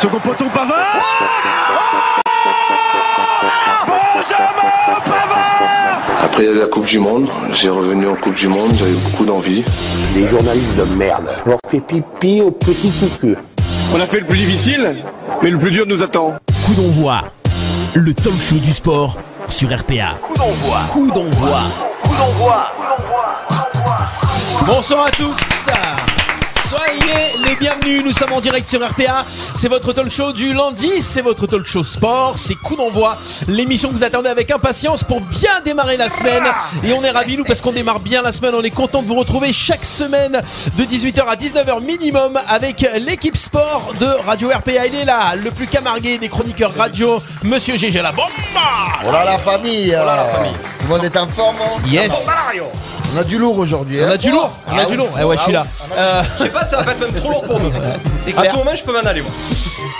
Second poteau Pavard Benjamin Pavard Après la Coupe du Monde, j'ai revenu en Coupe du Monde, j'avais beaucoup d'envie. Les journalistes de merde. On leur fait pipi au petit cucu. On a fait le plus difficile, mais le plus dur nous attend. Coup d'envoi, le talk show du sport sur RPA. Coup d'envoi. Coup d'envoi. Bonsoir à tous. Soyez les bienvenus, nous sommes en direct sur RPA. C'est votre talk show du lundi, c'est votre talk show sport, c'est coup d'envoi. L'émission que vous attendez avec impatience pour bien démarrer la semaine. Et on est ravis, nous, parce qu'on démarre bien la semaine. On est content de vous retrouver chaque semaine de 18h à 19h minimum avec l'équipe sport de Radio RPA. Il est là, le plus camargué des chroniqueurs radio, Monsieur GG la bombe. Voilà la famille. euh, Tout le monde est en forme. hein Yes. On a du lourd aujourd'hui. On hein. a du lourd, on a Ah du lourd. Eh ouais, je suis là. Euh, Je sais pas, ça va être même trop lourd pour nous. c'est À clair. tout moment, je peux m'en aller, moi.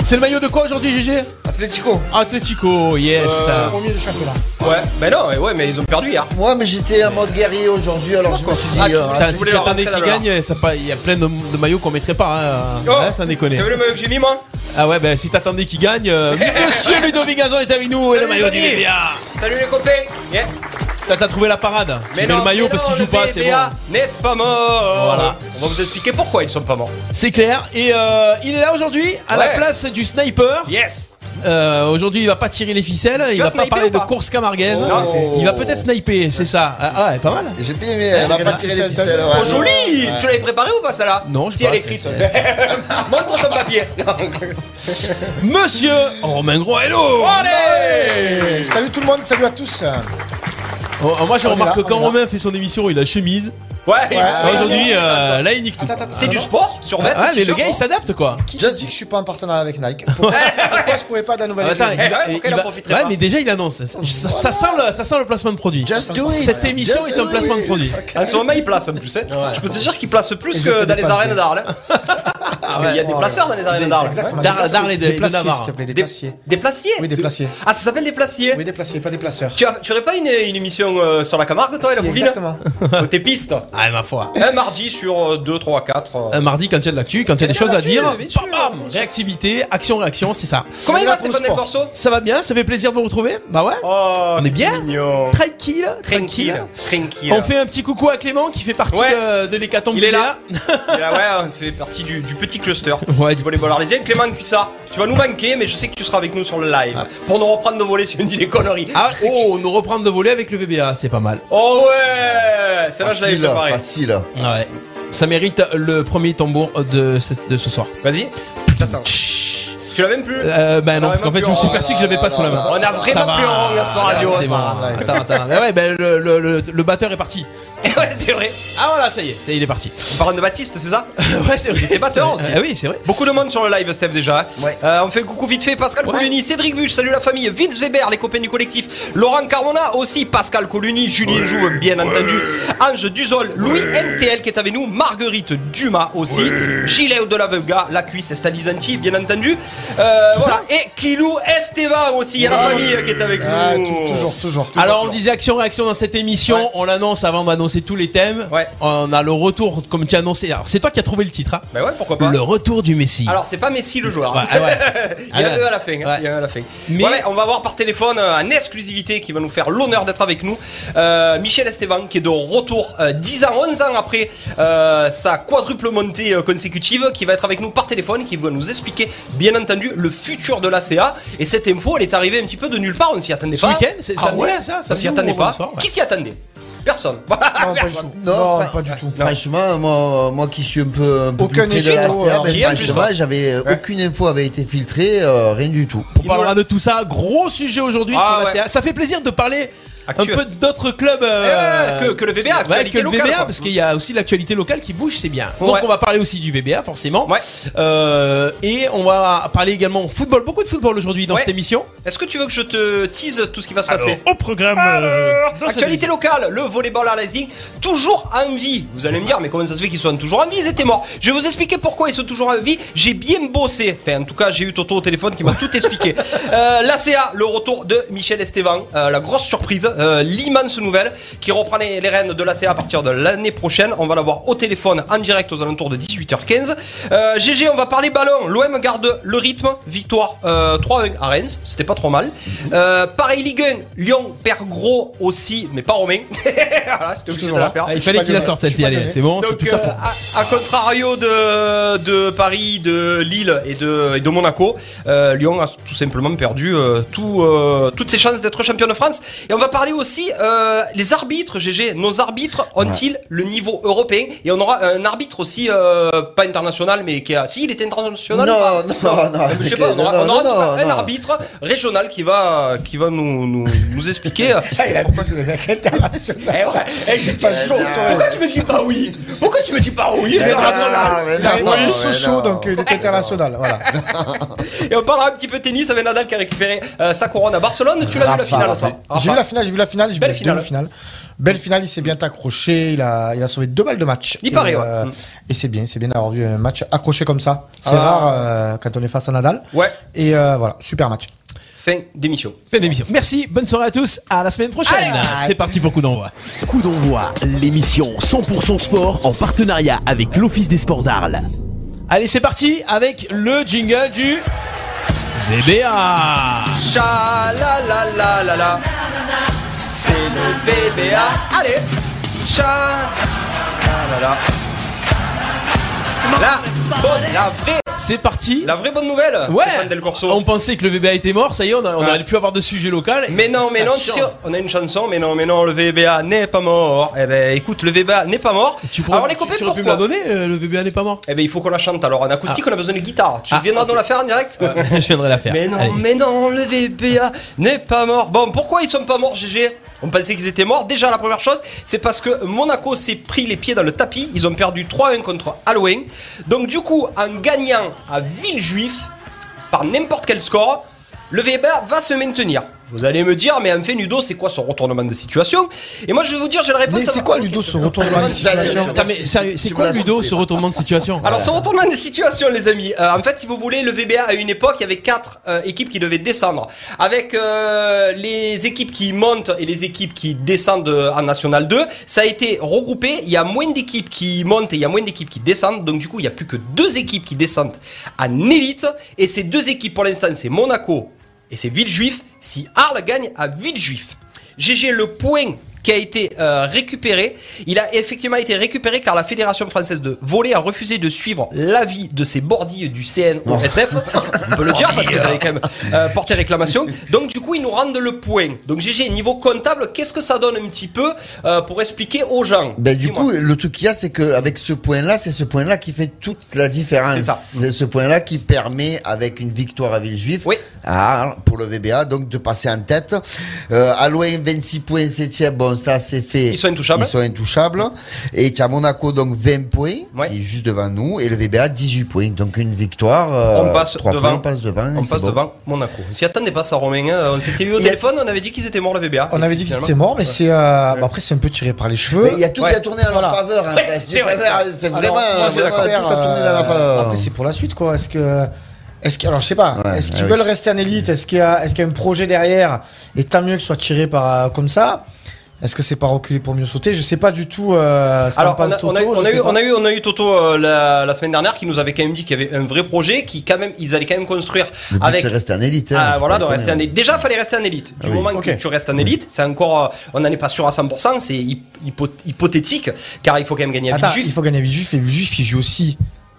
C'est le maillot de quoi aujourd'hui, GG Atlético. Atletico, yes. Ouais, mais non, ouais, mais ils ont perdu hier. Moi, mais j'étais en mode guerrier aujourd'hui, alors je me suis dit. Ah, euh, Putain, je si voulais tu leur attendais rentrer qu'il dans gagne, ça pas- il y a plein de, de maillots qu'on mettrait pas. Hein. Oh. Ouais, ça déconne. T'as vu le maillot que j'ai mis, moi? Ah ouais, bah si t'attendais qu'il gagne, euh, Monsieur Ludovic Gazon est avec nous et le Salut, maillot les du. Salut les copains Yeah. T'as trouvé la parade. Mais non, le maillot mais parce qu'il joue pas, c'est bon. n'est pas mort Voilà. On va vous expliquer pourquoi ils sont pas morts. C'est clair. Et euh, il est là aujourd'hui à la place du sniper. Yes Euh, aujourd'hui, il va pas tirer les ficelles, il va pas parler de course camarguaise. Non. Il va peut-être sniper, c'est ça. Ah ouais, pas mal. J'ai bien aimé. Elle va pas tirer les ficelles. Oh ouais. joli Tu l'avais préparé ou pas celle-là Non, je Si sais elle pas, est écrite. Montre ton papier. Monsieur Romain Gros, hello Allez Salut tout le monde, salut à tous. Oh, Moi, je On remarque là, que quand. Romain fait son émission, il a chemise. Ouais, Aujourd'hui, euh, là, il nique tout. C'est du sport sur vêt Ah, mais le gars, il s'adapte quoi. Qui te dit que je suis pas en partenariat avec Nike Pourquoi, pourquoi je pourrais pas de la nouvelle Ah, attends, il va- ouais, il il en profiterait ouais, pas mais déjà il annonce. Ça, ça- ça sent le, ça sent le placement de produit. Just do it. Cette émission Just est un placement de it. produit. À ce moment, il place en plus. hein. Je peux te dire qu'il place plus Et que dans les arènes d'Arles. Parce qu'il y a des placeurs dans les arènes d'Arles. Exactement. D'Ar- des d'Arles et de- Des Navarre. des placiers. Des placiers Oui, des placiers. Ah, ça s'appelle des placiers Oui, des placiers, pas des placeurs. Tu, tu aurais pas une, une émission euh, sur la Camargue, toi, et la Bouvine Exactement. Côté piste. Ah, ma foi. Un mardi sur 2, 3, 4. Un mardi, quand il y a de l'actu, quand il y a des Il choses à dire, bam, réactivité, action, réaction, c'est ça. Comment il va, Stéphane Del. Corso Ça va bien, ça fait plaisir de vous retrouver. Bah ouais. Oh, On est bien. Tranquille, Tranquille. tranquille. On fait un petit coucou à Clément qui fait partie euh, de l'hécatombe. Il est là, ouais, on fait partie du, du petit cluster Ouais, du volleyball arlésien. Clément Cuissard, tu vas nous manquer, mais je sais que tu seras avec nous sur le live pour nous reprendre nos volets si on dit des conneries. Ah, oh, nous reprendre de voler avec le VBA, c'est pas mal. Oh ouais Celle-là, je l'avais Facile, préparée. facile. Ouais. Ça mérite le premier tambour de ce, de ce soir. Vas-y. Attends. Tu l'as même plus Euh, ben non, parce qu'en fait, je me suis perçu que j'avais pas sous la main. On a vraiment plus en rang à cette radio. C'est bon. Attends, attends. Mais ouais, ben le, le, le, le batteur est parti. ouais, c'est vrai. Ah voilà, ça y est, il est parti. On parle de Baptiste, c'est ça ouais, c'est vrai. était batteur aussi. Ah oui, c'est vrai. Beaucoup de monde sur le live, Steph, déjà. Ouais. Euh, on fait coucou vite fait. Pascal. Coluni, Cédric Buch, salut la famille. Vince Weber, les copains du collectif. Laurent Carmona aussi. Pascal Coluni, Julien Jouve, bien entendu. Ange Duzol, Louis MTL qui est avec nous. Marguerite Dumas aussi. Gilet de la Vega, la cuisse, Stalizanti, bien entendu. Euh, voilà. Et Kilou Esteban aussi. Il y a la famille qui est avec Ah, nous. tou- toujours, toujours. Alors on disait action réaction dans cette émission, Ouais. on l'annonce avant d'annoncer tous les thèmes. Ouais. On a le retour comme tu as annoncé. Alors c'est toi qui as trouvé le titre. hein. Bah ouais, pourquoi pas. Le retour du Messi. Alors c'est pas Messi le joueur. Ouais, ah ouais. Il y en Ah a ouais. deux à la fin. hein. Ouais. Il y en a à la fin. Mais- Ouais, on va voir par téléphone euh, en exclusivité qui va nous faire l'honneur d'être avec nous. Euh, Michel Esteban qui est de retour euh, 10 ans, 11 ans après euh, sa quadruple montée euh, consécutive, qui va être avec nous par téléphone, qui va nous expliquer bien entendu le futur de l'ACA. Et cette info, elle est arrivée un petit peu de nulle part, on s'y attendait Ce pas. week-end, c'est ah samedi, ouais, c'est ça, on samedi s'y attendait pas. vendredi soir, ouais. Qui s'y attendait? Personne. Non, pas du tout. Non, Non, fra- pas du tout. Franchement, moi, moi qui suis un peu, un peu Aucun plus près de la CA, ben, franchement, j'avais Ouais. aucune info avait été filtrée, euh, rien du tout. On parlera de tout ça. Gros sujet aujourd'hui Ah sur la. CA. Ça fait plaisir de parler Actuel. un peu d'autres clubs Eh euh, ouais, que, que le VBA, Ouais, que le locale, VBA, quoi. parce qu'il y a aussi l'actualité locale qui bouge, c'est bien. Donc Ouais. on va parler aussi du VBA, forcément. Ouais. Euh, et on va parler également football, beaucoup de football aujourd'hui dans Ouais. cette émission. Est-ce que tu veux que je te tease tout ce qui va se passer Au programme euh, dans cette Actualité locale, le volleyball à Leipzig, toujours en vie. Vous allez me dire, mais comment ça se fait qu'ils soient toujours en vie Ils étaient morts. Je vais vous expliquer pourquoi ils sont toujours en vie. J'ai bien bossé. Enfin, en tout cas, j'ai eu Toto au téléphone qui m'a tout expliqué. Euh, L'ACA, le retour de Michel Esteban, euh, la grosse surprise euh, l'immense nouvelle qui reprend les, les rênes de la CA à partir de l'année prochaine. On va l'avoir au téléphone en direct aux alentours de 18h15. Euh, GG, on va parler ballon. L'OM garde le rythme. Victoire euh, 3-1 à Reims, c'était pas trop mal. Euh, pareil Ligue 1, Lyon perd gros aussi, mais pas Romain. voilà, la faire. Ah, il fallait qu'il la sorte celle-ci, allez, c'est bon, c'est Donc, tout ça euh, pour. à, à contrario de, de Paris, de Lille et de, et de Monaco, euh, Lyon a tout simplement perdu euh, tout, euh, toutes ses chances d'être champion de France. Et on va parler aussi euh, les arbitres, GG. Nos arbitres ont-ils le niveau européen? Et on aura un arbitre aussi, euh, pas international, mais qui a. Si, il était international? Non, ou pas non, non, Je sais pas, on aura, non, on aura non, non, un non. arbitre régional qui va, qui va nous, nous, nous expliquer. euh, Ah, il a international. eh ouais, eh, j'étais chaud. tout. Pourquoi tu me dis pas oui? Pourquoi tu me dis pas oui? Il a Ah, mais il a non, non. donc euh, il est international. Voilà. Et on parlera un petit peu tennis avec Nadal qui a récupéré euh, sa couronne à Barcelone. Tu l'as vu la finale, toi? J'ai vu la finale, j'ai vu la finale, j'ai vu finale. Belle finale, il s'est bien accroché, il a, il a sauvé deux balles de match. Il et, paraît, ouais. euh, Mm. Et c'est bien, c'est bien d'avoir vu un match accroché comme ça. C'est Ah. rare euh, quand on est face à Nadal. Ouais, Et euh, voilà, super match. fin d'émission. Fin d'émission. Merci, bonne soirée à tous, à la semaine prochaine. C'est parti pour coup d'envoi. Coup d'envoi, l'émission 100% sport en partenariat avec l'Office des sports d'Arles. Allez, c'est parti avec le jingle du VBA. Cha la la la la la. C'est le VBA. Allez. Cha la la bonne, la vraie, C'est parti. la vraie bonne nouvelle. Ouais. Stéphane Del Corso. On pensait que le VBA était mort, ça y est, on, Ouais. aurait pu avoir de sujet local. Mais non, mais non, tu on a une chanson, mais non, mais non, le VBA n'est pas mort. Eh ben, écoute, le VBA n'est pas mort. Tu pourrais, Alors les tu- copains, tu aurais pu me la donner, euh, le VBA n'est pas mort. Eh ben, il faut qu'on la chante. Alors, en acoustique, on a besoin de guitare. Tu Ah, viendras ok. nous la faire en direct Je viendrai la faire. Mais non, Allez. mais non, le VBA n'est pas mort. Bon, pourquoi ils sont pas morts, GG On pensait qu'ils étaient morts. Déjà, la première chose, c'est parce que Monaco s'est pris les pieds dans le tapis. Ils ont perdu 3-1 contre Halloween. Donc, du coup, en gagnant à Villejuif, par n'importe quel score, le VBA va se maintenir. Vous allez me dire, mais enfin, Ludo, c'est quoi son retournement de situation? Et moi, je vais vous dire, j'ai la réponse Mais c'est quoi Ludo ce retournement de situation c'est quoi Ludo ce retournement de situation? Alors, ce retournement de situation, les amis. euh, en fait, si vous voulez, le VBA à une époque, il y avait quatre euh, équipes qui devaient descendre. Avec euh, les équipes qui montent et les équipes qui descendent en National 2, ça a été regroupé. Il y a moins d'équipes qui montent et il y a moins d'équipes qui descendent. Donc, du coup, il n'y a plus que deux équipes qui descendent en élite. Et ces deux équipes, pour l'instant, c'est Monaco et c'est Villejuif. Si Arles gagne à Villejuif, GG, le point qui a été euh, récupéré, il a effectivement été récupéré car la Fédération française de volley a refusé de suivre l'avis de ses bordilles du CNOSF. On peut le dire parce que ça avait quand même euh, porté réclamation. Donc du coup, ils nous rendent le point. Donc GG, niveau comptable, qu'est-ce que ça donne un petit peu euh, pour expliquer aux gens? Ben, du coup, le truc qu'il y a, c'est qu'avec ce point-là, c'est ce point-là qui fait toute la différence. C'est ce point-là qui permet, avec une victoire à Villejuif, Oui. à- pour le VBA, donc de passer en tête. Euh, Alouin, 26 points, 7 bon, ça c'est fait. Ils sont intouchables. Ils sont intouchables. Et tu as Monaco, donc 20 points, Ouais. qui est juste devant nous, et le VBA, 18 points. Donc une victoire. euh, On passe devant. points, on passe devant. et On passe bon. devant Monaco. On s'y attendait pas ça, Romain. hein. On s'était eu au y a- téléphone, on avait dit qu'ils étaient morts le VBA. On Et avait dit que finalement- c'était mort, mais c'est euh, bah, après c'est un peu tiré par les cheveux. Il y a tout Ouais. qui a tourné en Voilà. leur faveur. hein, c'est vrai. vraiment, moi, vraiment, j'espère, tout a tourné dans euh, faveur. Après, c'est pour la suite, quoi. Est-ce que. Est-ce alors je sais pas, Ouais, est-ce qu'ils ouais, veulent rester en élite? Est-ce qu'il y, a- est-ce qu'il y a un projet derrière? Et tant mieux que ce soit tiré par, comme ça. Est-ce que c'est pas reculer pour mieux sauter? Je sais pas du tout euh, ce Alors, on a, on a eu- Toto, on a eu, on a eu, on a eu Toto euh, la, la semaine dernière qui nous avait quand même dit qu'il y avait un vrai projet, qui quand même, ils allaient quand même construire Le but, avec. c'est rester en élite. hein, Ah, faut voilà, de rester en déconner. élite. Déjà, fallait rester en élite. Du Ah oui. moment que tu restes en élite, c'est encore, euh, on n'en est pas sûr à 100%, c'est hy- hypo- hypothétique, car il faut quand même gagner Attends, Villejuif. il faut gagner Villejuif et Villejuif il joue aussi.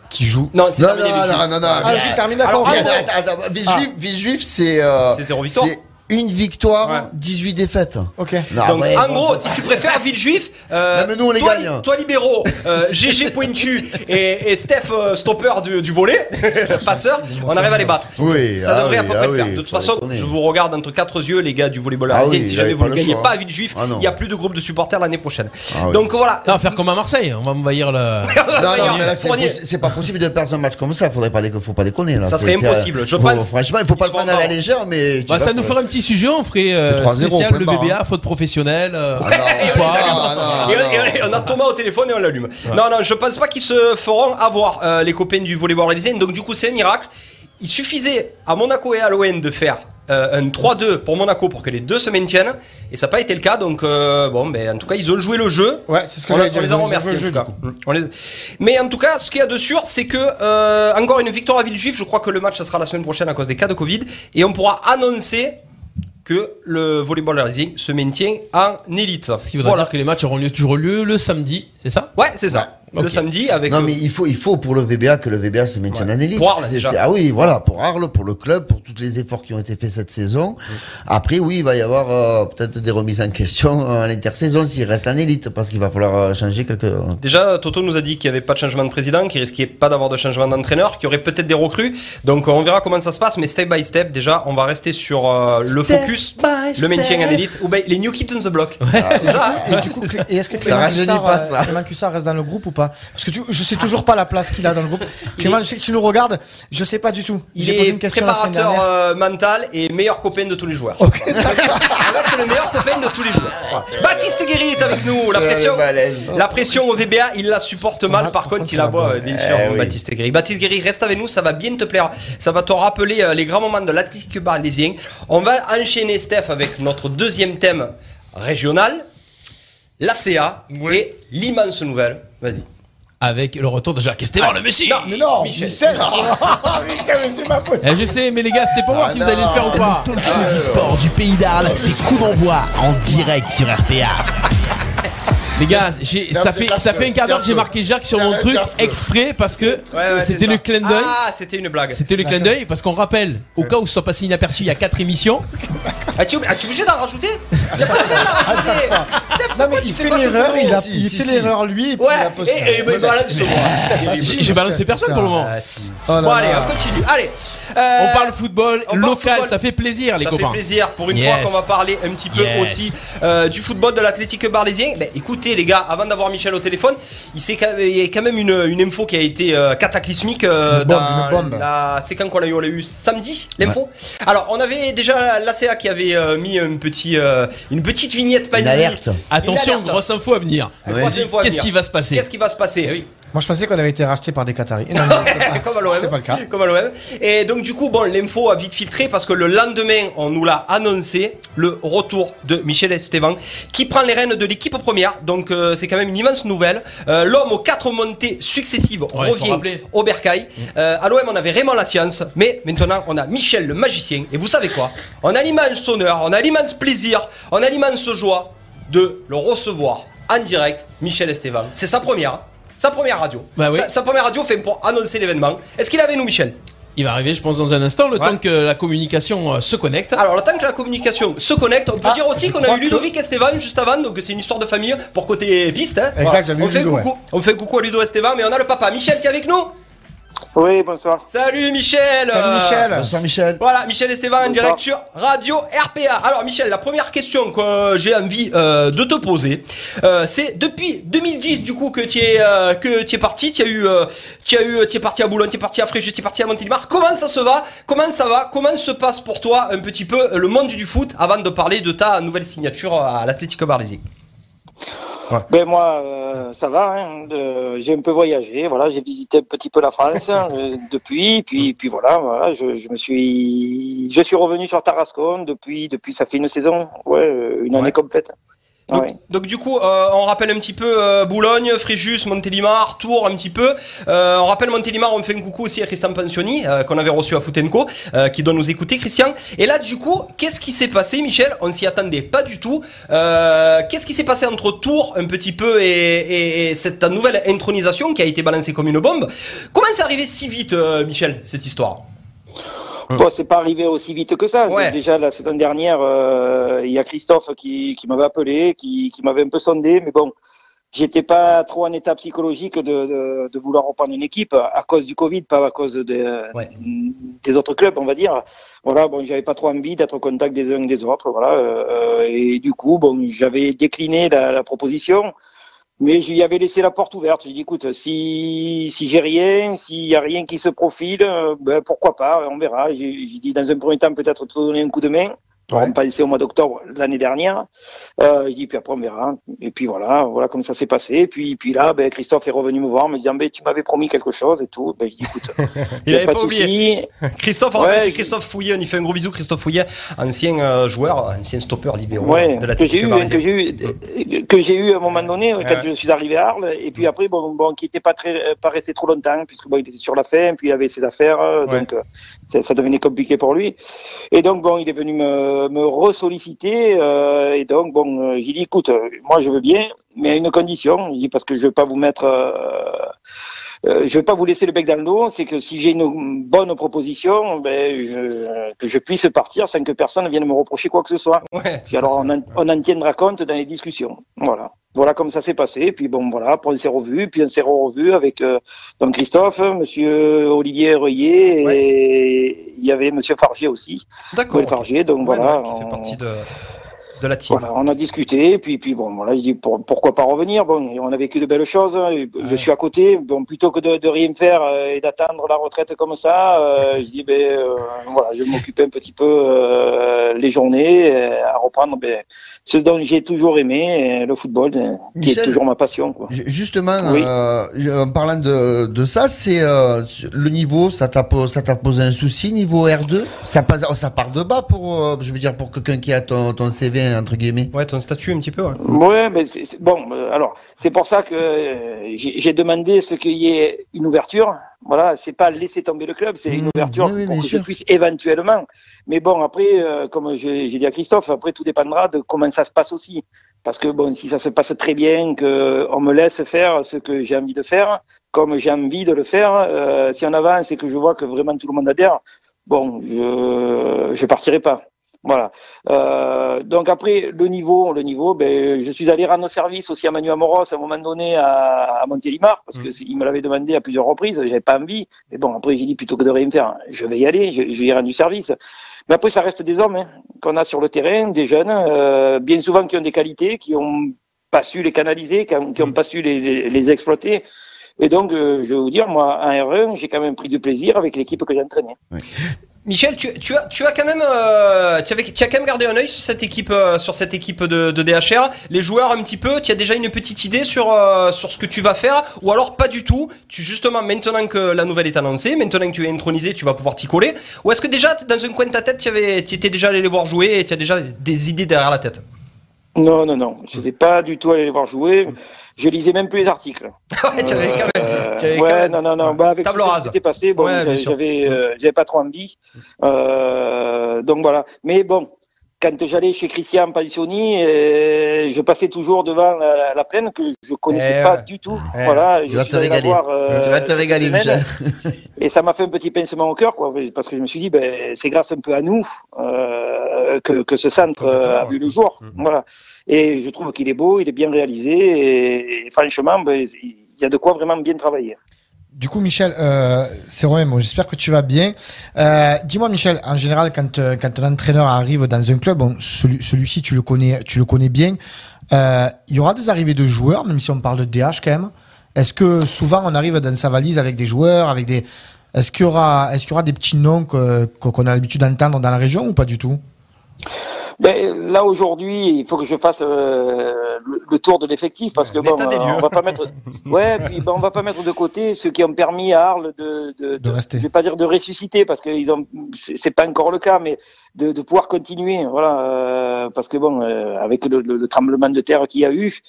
Qui joue. Non, c'est Non, terminé non, Villejuif. non, non, non. Ah, je termine d'accord. Attends, attends, Villejuif, Villejuif, c'est. euh, C'est zéro victoire. Une victoire, Ouais. 18 défaites. Ok. Non, Donc, ouais, en gros, si tu préfères Villejuif, euh, Non, nous, on les toi, gagne. toi libéraux, euh, GG pointu et, et Steph euh, stopper du, du volet, passeur, on arrive à les battre. Oui, ça ah devrait à oui, peu près ah le faire. oui, De toute façon, je vous regarde entre quatre yeux, les gars du volleyball Ah oui, si jamais il vous ne gagnez choix, pas à hein. Villejuif, Ah il n'y a plus de groupe de supporters l'année prochaine. Ah oui. Donc voilà. Non, faire comme à Marseille, on va envahir le. Non, c'est pas possible de perdre un match comme ça. Faudrait pas, faut pas déconner. Là. Ça serait impossible, je pense. Franchement, il faut pas le prendre à la légère, mais. Bah, ça nous ferait un petit sujet, on ferait euh, C'est 3-0, spécial le VBA, faute professionnelle. euh, Ah, non, on ah, non, Et et a Thomas au téléphone et on l'allume. Non, non, je pense pas qu'ils se feront avoir euh, les copains du volleyball réalisé. Donc du coup, c'est un miracle. Il suffisait à Monaco et à l'ON de faire euh, un 3-2 pour Monaco pour que les deux se maintiennent. Et ça n'a pas été le cas. Donc, euh, bon, ben, en tout cas, ils ont joué le jeu. Ouais, c'est ce que on, on les a remerciés. le jeu. Mm. On les- Mais en tout cas, ce qu'il y a de sûr, c'est que euh, encore une victoire à Villejuif. Je crois que le match, ça sera la semaine prochaine à cause des cas de Covid. Et on pourra annoncer que le volleyball Rising se maintient en élite. Ce qui voudrait Voilà. dire que les matchs auront lieu, toujours lieu le samedi, c'est ça? Ouais, c'est ça. Le samedi avec. Non, euh, mais il faut, il faut pour le VBA que le VBA se maintienne en élite. Pour Arles, déjà. Ah oui, voilà, pour Arles, pour le club, pour tous les efforts qui ont été faits cette saison. Après, oui, il va y avoir euh, peut-être des remises en question euh, à l'intersaison s'il reste en élite, parce qu'il va falloir changer quelques. Déjà, Toto nous a dit qu'il n'y avait pas de changement de président, qu'il risquait pas d'avoir de changement d'entraîneur, qu'il y aurait peut-être des recrues. Donc on verra comment ça se passe, mais step by step, déjà, on va rester sur euh, le focus, le maintien en élite, ou ben, les New Kids on the Block. C'est ça. Et du coup, Clé- et est-ce que. Clément Cussard reste dans le groupe ou pas Parce que tu, je sais toujours pas la place qu'il a dans le groupe. Clément, je sais que tu nous regardes, je sais pas du tout. Il posé est une question préparateur euh, mental et meilleur copain de tous les joueurs. en fait, c'est le meilleur copain de tous les joueurs. Baptiste Guéry est avec nous. La pression, la pression au VBA, il la supporte mal. Par contre, il euh, bien Eh sûr, oui. Baptiste Guéry. Baptiste Guéry, reste avec nous, ça va bien te plaire. Ça va te rappeler euh, les grands moments de l'Atlétique Barlésien. On va enchaîner, Steph, avec notre deuxième thème régional, l'ACA et l'immense nouvelle. Vas-y. Avec le retour de Jacques Esteban, le Messi Non, Mais non, Michel. Michel, Putain, mais c'est pas possible. Eh, Je sais, mais les gars, c'était pour voir si vous allez le faire ou pas. Le show du sport du pays d'Arles, c'est coup d'envoi en direct sur RPA. Les gars, j'ai- Non, ça c'est fait, ça fait un quart d'heure que j'ai c'est marqué Jacques sur mon truc affreux. exprès parce que Ouais, ouais, c'était c'est le ça. clin d'œil. Ah, c'était une blague. C'était le clin d'œil parce qu'on rappelle, au cas où ce soit passé inaperçu il y a 4 émissions, As-tu as-tu obligé d'en rajouter? Y'a pas besoin d'en rajouter Steph, pourquoi tu il fais fait pas de l'erreur, boulot il, a, Si, il si, fait si. l'erreur lui. et puis il Ouais, et, et, mais j'ai j'ai balancé personne pour le moment. Oh là Bon, allez, là. on continue. Allez. euh, On parle football on parle local, football. ça fait plaisir les ça copains. fait plaisir pour une Yes. fois qu'on va parler un petit peu Yes. aussi euh, du football de l'Athletic Barlésien. Ben, écoutez les gars, avant d'avoir Michel au téléphone, il, quand- il y a quand même une, une info qui a été euh, cataclysmique. euh, Une bombe, dans une bombe. la- C'est quand qu'on l'a eu On l'a eu samedi, l'info. Alors, on avait déjà l'ACA qui avait euh, mis un petit, euh, une petite vignette Une panique. alerte. Attention, Une alerte. grosse info à venir. Grosse info à Qu'est-ce venir. qui va se passer Qu'est-ce qui va se passer Oui. Moi, je pensais qu'on avait été racheté par des Qataris. Non, pas- comme à l'OM. c'était pas le cas. Comme à l'OM. Et donc du coup, bon, l'info a vite filtré parce que le lendemain, on nous l'a annoncé, le retour de Michel Esteban, qui prend les rênes de l'équipe première. Donc euh, c'est quand même une immense nouvelle. Euh, L'homme aux quatre montées successives Ouais, revient au Bercail. Euh, à l'OM, on avait vraiment la science, mais maintenant, on a Michel le magicien. Et vous savez quoi? On a l'immense honneur, on a l'immense plaisir, on a l'immense joie de le recevoir en direct, Michel Esteban. C'est sa première. Sa première radio. Bah oui. sa, sa première radio fait pour annoncer l'événement. Est-ce qu'il est avec nous, Michel? Il va arriver, je pense, dans un instant, le Ouais. temps que la communication euh, se connecte. Alors, le temps que la communication se connecte, on peut Ah, dire aussi qu'on a eu Ludovic Esteban juste avant, donc c'est une histoire de famille pour côté piste. hein. Exact, j'avais on vu fait Ludo, coucou. On fait coucou à Ludo Esteban, mais on a le papa. Michel, tu es avec nous? Oui, bonsoir. Salut Michel Salut Michel. Bonsoir Michel. Voilà, Michel Esteban en direct sur Radio RPA. Alors Michel, la première question que j'ai envie euh, de te poser, euh, c'est depuis 2010 du coup que tu es euh, que tu es parti, tu as eu euh, tu as eu tu es parti à Boulogne, tu es parti à Fréjus, tu es parti à Montélimar. Comment ça se va? Comment ça va? Comment se passe pour toi un petit peu le monde du foot avant de parler de ta nouvelle signature à l'Athletic Ben moi, euh, ça va. Hein, j'ai un peu voyagé. Voilà, j'ai visité un petit peu la France euh, depuis. Puis, puis voilà, voilà. Je, je me suis, je suis revenu sur Tarascon depuis. Depuis, ça fait une saison. Ouais, euh, une année Ouais. complète. Donc, Ouais. donc, du coup, euh, on rappelle un petit peu euh, Boulogne, Fréjus, Montélimar, Tours un petit peu. Euh, on rappelle Montélimar, on fait un coucou aussi à Christian Pensioni, qu'on avait reçu à Foutenco, qui doit nous écouter, Christian. Et là, du coup, qu'est-ce qui s'est passé, Michel? On s'y attendait pas du tout. Qu'est-ce qui s'est passé entre Tours un petit peu et, et- et cette nouvelle intronisation qui a été balancée comme une bombe? Comment c'est arrivé si vite, Michel, cette histoire? Bon, c'est pas arrivé aussi vite que ça. Ouais. Déjà la saison dernière, euh, il y a Christophe qui, qui m'avait appelé, qui, qui m'avait un peu sondé, mais bon, j'étais pas trop en état psychologique de, de, de vouloir reprendre une équipe à cause du Covid, pas à cause de, Ouais. des autres clubs, on va dire. Voilà, bon, j'avais pas trop envie d'être au contact des uns et des autres, voilà. euh, et du coup, bon, j'avais décliné la, la proposition. Mais lui avais laissé la porte ouverte. J'ai dit, écoute, si, si j'ai rien, s'il y a rien qui se profile, euh, ben, pourquoi pas, on verra. J'ai dit, dans un premier temps, peut-être te donner un coup de main. On va passer au mois d'octobre l'année dernière. Euh, il dit, puis après on verra. Et puis voilà, voilà comme ça s'est passé. Et puis, puis là, ben, Christophe est revenu me voir, me disant, ben, tu m'avais promis quelque chose et tout. Ben, je dis, écoute, Il y a avait pas, de oublié. Christophe, on Ouais, c'est Christophe Fouillet. On y fait un gros bisou. Christophe Fouillet, ancien euh, joueur, ancien stopper libéraux Ouais, de la que j'ai eu, Parisien. que j'ai eu, que j'ai eu à un moment donné quand Ouais. je suis arrivé à Arles. Et puis après, bon, bon, qui était pas très, pas resté trop longtemps puisque bon, il était sur la fin, puis il avait ses affaires, euh, Ouais. donc ça, ça devenait compliqué pour lui. Et donc bon, il est venu me, me ressolliciter. euh, et donc bon, euh, j'ai dit, écoute, moi je veux bien, mais à une condition. Il dit parce que je veux pas vous mettre. euh, je vais pas vous laisser le bec dans le dos, c'est que si j'ai une bonne proposition, ben, je, que je puisse partir sans que personne vienne me reprocher quoi que ce soit. Ouais, alors on en, on en tiendra compte dans les discussions. Voilà. Voilà comme ça s'est passé. Puis bon voilà, après on s'est revu, puis on s'est revu avec euh, donc Christophe, Monsieur Olivier Reuillet et il y avait Monsieur Fargier aussi. D'accord. Fargier. Donc Ouais, voilà. donc, qui fait on- partie de, de la team. voilà, on a discuté, puis puis bon, voilà, je dis pour- pourquoi pas revenir? Bon, on a vécu de belles choses. hein, Je suis à côté. Bon, plutôt que de, de rien faire euh, et d'attendre la retraite comme ça, euh, je dis ben euh, voilà, je vais m'occuper un petit peu euh, les journées à reprendre ben, ce dont j'ai toujours aimé, euh, le football, euh, qui est toujours ma passion. Quoi. Justement, Oui. euh, en parlant de, de ça, c'est euh, le niveau, ça t'a po- ça t'a posé un souci niveau R2 Ça passe, oh, ça part de bas pour, euh, je veux dire pour quelqu'un qui a ton, ton CV entre guillemets. Ouais, ton statut un petit peu. Ouais. Ouais, mais bon. alors, c'est pour ça que euh, j'ai, demandé ce qu'il y ait une ouverture. Voilà, c'est pas laisser tomber le club, c'est une Mmh, ouverture oui, oui, pour que sûr. je puisse éventuellement. Mais bon, après, euh, comme j'ai, j'ai dit à Christophe, après tout dépendra de comment ça se passe aussi. Parce que bon, si ça se passe très bien, que on me laisse faire ce que j'ai envie de faire, comme j'ai envie de le faire, euh, si on avance et que je vois que vraiment tout le monde adhère, bon, je je partirai pas. Voilà. Euh, donc après le niveau, le niveau, ben je suis allé rendre service aussi à Manu Amoros à un moment donné à, à Montélimar parce que c'est- il me l'avait demandé à plusieurs reprises, j'avais pas envie. Mais bon après j'ai dit plutôt que de rien faire, je vais y aller, je, je lui ai rendu service. Mais après ça reste des hommes hein, qu'on a sur le terrain, des jeunes, euh, bien souvent qui ont des qualités, qui ont pas su les canaliser, qui ont, qui ont pas su les, les, les exploiter. Et donc, euh, je vais vous dire, moi, en R1, j'ai quand même pris du plaisir avec l'équipe que j'ai entraînée. Michel, tu, tu as, tu as quand même, euh, tu, avais, tu as quand même gardé un œil sur cette équipe, euh, sur cette équipe de, de DHR. Les joueurs un petit peu, tu as déjà une petite idée sur euh, sur ce que tu vas faire, ou alors pas du tout? Tu justement maintenant que la nouvelle est annoncée, maintenant que tu es intronisé, tu vas pouvoir t'y coller. Ou est-ce que déjà dans un coin de ta tête, tu avais, tu étais déjà allé les voir jouer et tu as déjà des idées derrière la tête? Non, non, non. Je n'étais pas du tout allé les voir jouer. Je lisais même plus les articles. Ouais, tu avais quand même. Ouais, même- non, non, non. Bah, avec Table rase. s'était passé, bon, Ouais, j'avais, euh, j'avais pas trop envie. Euh, donc voilà. Mais bon, quand j'allais chez Christian Pansoni, euh, je passais toujours devant la, la- la plaine que je connaissais Eh pas ouais. du tout. Eh, voilà. tu je vas suis te régaler. voir, euh, Tu vas te régaler. Michel. Et ça m'a fait un petit pincement au cœur, quoi, parce que je me suis dit, ben, c'est grâce un peu à nous euh, que, que ce centre a vu le jour. Voilà. Et je trouve qu'il est beau, il est bien réalisé, et, et franchement, ben, il y a de quoi vraiment bien travailler. Du coup, Michel, euh, c'est moi, j'espère que tu vas bien. Euh, Dis-moi, Michel, en général, quand, euh, quand un entraîneur arrive dans un club, celui-ci, tu le connais, tu le connais bien. Euh, Il y aura des arrivées de joueurs, même si on parle de DH quand même. Est-ce que souvent on arrive dans sa valise avec des joueurs, avec des. Est-ce qu'il y aura, est-ce qu'il y aura des petits noms qu'on a l'habitude d'entendre dans la région ou pas du tout? Ben, là aujourd'hui, il faut que je fasse euh, le, le tour de l'effectif parce que bon, euh, on va pas mettre, ouais, puis ben, on va pas mettre de côté ceux qui ont permis à Arles de, de, De rester. je vais pas dire de ressusciter parce que ils ont, c'est pas encore le cas, mais de, de pouvoir continuer, voilà, euh, parce que bon, euh, avec le, le- le tremblement de terre qu'il y a eu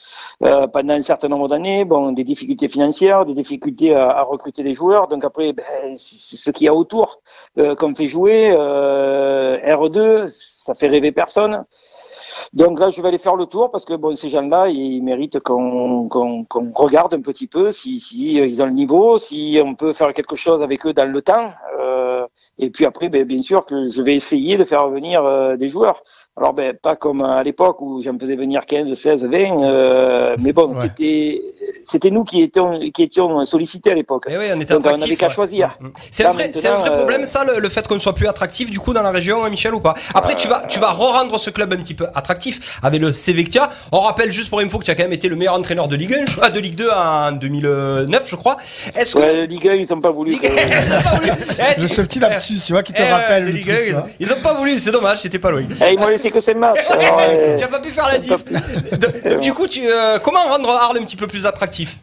euh, pendant un certain nombre d'années, bon, des difficultés financières, des difficultés à, à recruter des joueurs, donc après, ben, c'est ce qu'il y a autour euh, qu'on fait jouer, euh, R2, ça fait rêver personne. Donc là, je vais aller faire le tour parce que bon, ces gens-là, ils méritent qu'on qu'on regarde un petit peu si, si euh, ils ont le niveau, si on peut faire quelque chose avec eux dans le temps. Euh, et puis après, ben, bien sûr que je vais essayer de faire venir euh, des joueurs. Alors, ben, pas comme à l'époque où j'en faisais venir 15, 16, 20, euh, mais bon, Ouais. c'était c'était nous qui étions, qui étions sollicités à l'époque. Eh oui, on était Donc on n'avait qu'à ouais. choisir. C'est Là, un vrai, c'est un vrai maintenant, euh, problème ça, le, le fait qu'on soit plus attractif du coup dans la région, hein, Michel ou pas? Après, tu vas, tu vas re-rendre ce club un petit peu attractif avec le Cevectia. On rappelle juste pour info que tu as quand même été le meilleur entraîneur de Ligue 1, je- ah, de Ligue 2 en 2009, je crois. Est-ce que Ouais, Ligue 1, ils ont pas voulu. Ligue 1, ils ont pas voulu. Eh, tu- Ce petit lapsus, tu vois, qui te Eh rappelle. de Ligue truc, 1, tu ils, vois. ils ont pas voulu, c'est dommage, j'étais pas loin. Eh, ils laissé que 5 matchs. alors, euh, tu as pas pu faire la diff. Donc, du coup, tu, euh, comment rendre Arles un petit peu plus attractif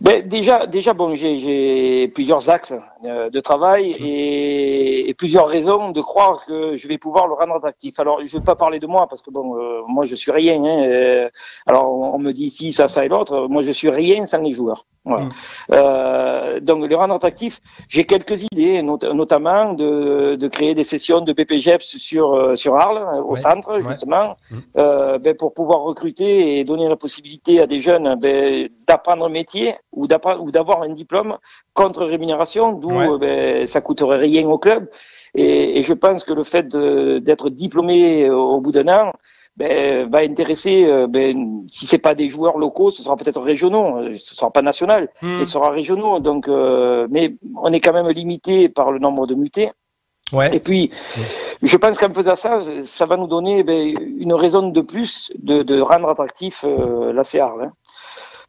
Ben, déjà, déjà bon, j'ai- plusieurs axes euh, de travail et, et plusieurs raisons de croire que je vais pouvoir le rendre attractif. Alors, je ne vais pas parler de moi parce que bon, euh, moi je suis rien. hein, euh, alors, on, on me dit ici ça, ça et l'autre. Moi, je suis rien sans les joueurs. Voilà. Euh, donc, le rendre attractif, j'ai quelques idées, not- notamment de, de créer des sessions de BPGEPS sur euh, sur Arles, euh, au Ouais. centre Ouais. justement, euh, ben, pour pouvoir recruter et donner la possibilité à des jeunes ben, d'apprendre un métier ou d'avoir un diplôme contre rémunération, d'où Ouais. euh, ben, ça coûterait rien au club. Et, et je pense que le fait d'être diplômé au bout d'un an ben, va intéresser, euh, ben, si c'est pas des joueurs locaux, ce sera peut-être régionaux, euh, ce sera pas national, Hmm. mais ce sera régionaux. Donc, euh, mais on est quand même limité par le nombre de mutés. Ouais. Et puis, je pense qu'en faisant ça, ça va nous donner ben, une raison de plus de, de rendre attractif euh, la CR. hein.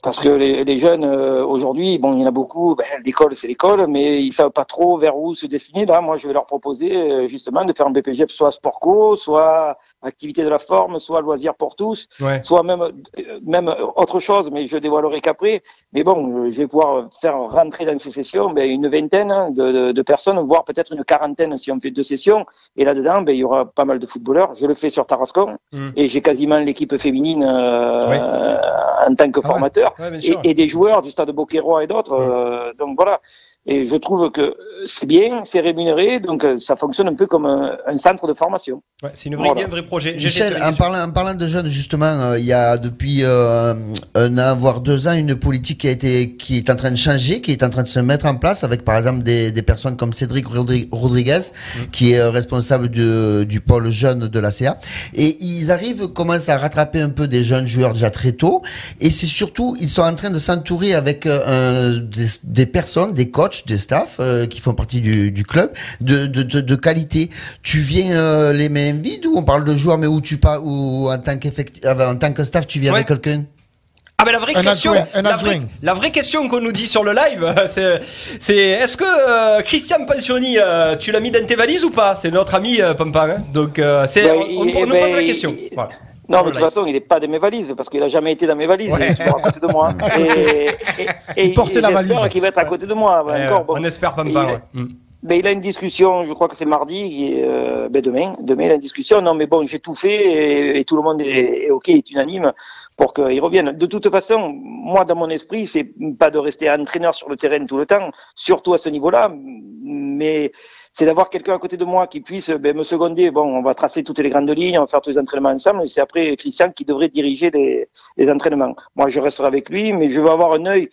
Parce que les, les jeunes, euh, aujourd'hui, bon, il y en a beaucoup, ben, l'école, c'est l'école, mais ils savent pas trop vers où se destiner. Là, moi, je vais leur proposer, euh, justement, de faire un BPG soit sport co, soit activité de la forme, soit loisirs pour tous, Ouais. soit même, euh, même autre chose, mais je dévoilerai qu'après. Mais bon, euh, je vais pouvoir faire rentrer dans ces sessions ben, une vingtaine hein, de, de- de personnes, voire peut-être une quarantaine si on fait deux sessions. Et là-dedans, ben, il y aura pas mal de footballeurs. Je le fais sur Tarascon Mm. et j'ai quasiment l'équipe féminine euh, Oui. en tant que Ah formateur Ouais, et, des joueurs du stade Boquerois et d'autres. euh, donc voilà. Et je trouve que c'est bien, c'est rémunéré, donc euh, ça fonctionne un peu comme un, un centre de formation. Ouais, c'est une vraie Voilà. un vrai projet. Michel, en parlant, en parlant de jeunes, justement, euh, il y a depuis euh, un an, voire deux ans, une politique qui a été, qui est en train de changer, qui est en train de se mettre en place avec, par exemple, des, des personnes comme Cédric Rodri- Rodriguez, qui est responsable du, du pôle jeune de la CA. Et ils arrivent, commencent à rattraper un peu des jeunes joueurs déjà très tôt. Et c'est surtout, ils sont en train de s'entourer avec euh, des, des personnes, des coachs, des staffs euh, qui font partie du, du club, de, de, de, de qualité. Tu viens euh, les mains vides ou on parle de joueurs, mais où tu parles, ou en tant qu'effectif, en tant que staff, tu viens Ouais. avec quelqu'un? Ah ben la vraie Un question, adjoint, la, vraie, adjoint. la vraie question qu'on nous dit sur le live, c'est, c'est est-ce que euh, Christian Pensioni, euh, tu l'as mis dans tes valises ou pas? C'est notre ami euh, Pampan, hein. donc euh, c'est, Ben, on, on- il- on nous ben, pose la il- question. Voilà. Non, mais de toute façon, il n'est pas dans mes valises, parce qu'il a jamais été dans mes valises. Ouais. Il est toujours à côté de moi. Et, et, et, Il portait et la valise. qu'il va être à côté de moi. live. encore, bon. On espère. Il- ouais. Mm. Mais il a une discussion, je crois que c'est mardi, est, euh, ben demain. Demain, il a une discussion. Non, mais bon, j'ai tout fait et, et tout le monde est, est OK, est unanime pour qu'il revienne. De toute façon, moi, dans mon esprit, c'est pas de rester entraîneur sur le terrain tout le temps, surtout à ce niveau-là, mais c'est d'avoir quelqu'un à côté de moi qui puisse ben, me seconder. Bon, on va tracer toutes les grandes lignes, on va faire tous les entraînements ensemble, et c'est après Christian qui devrait diriger les, les entraînements. Moi, je resterai avec lui, mais je veux avoir un œil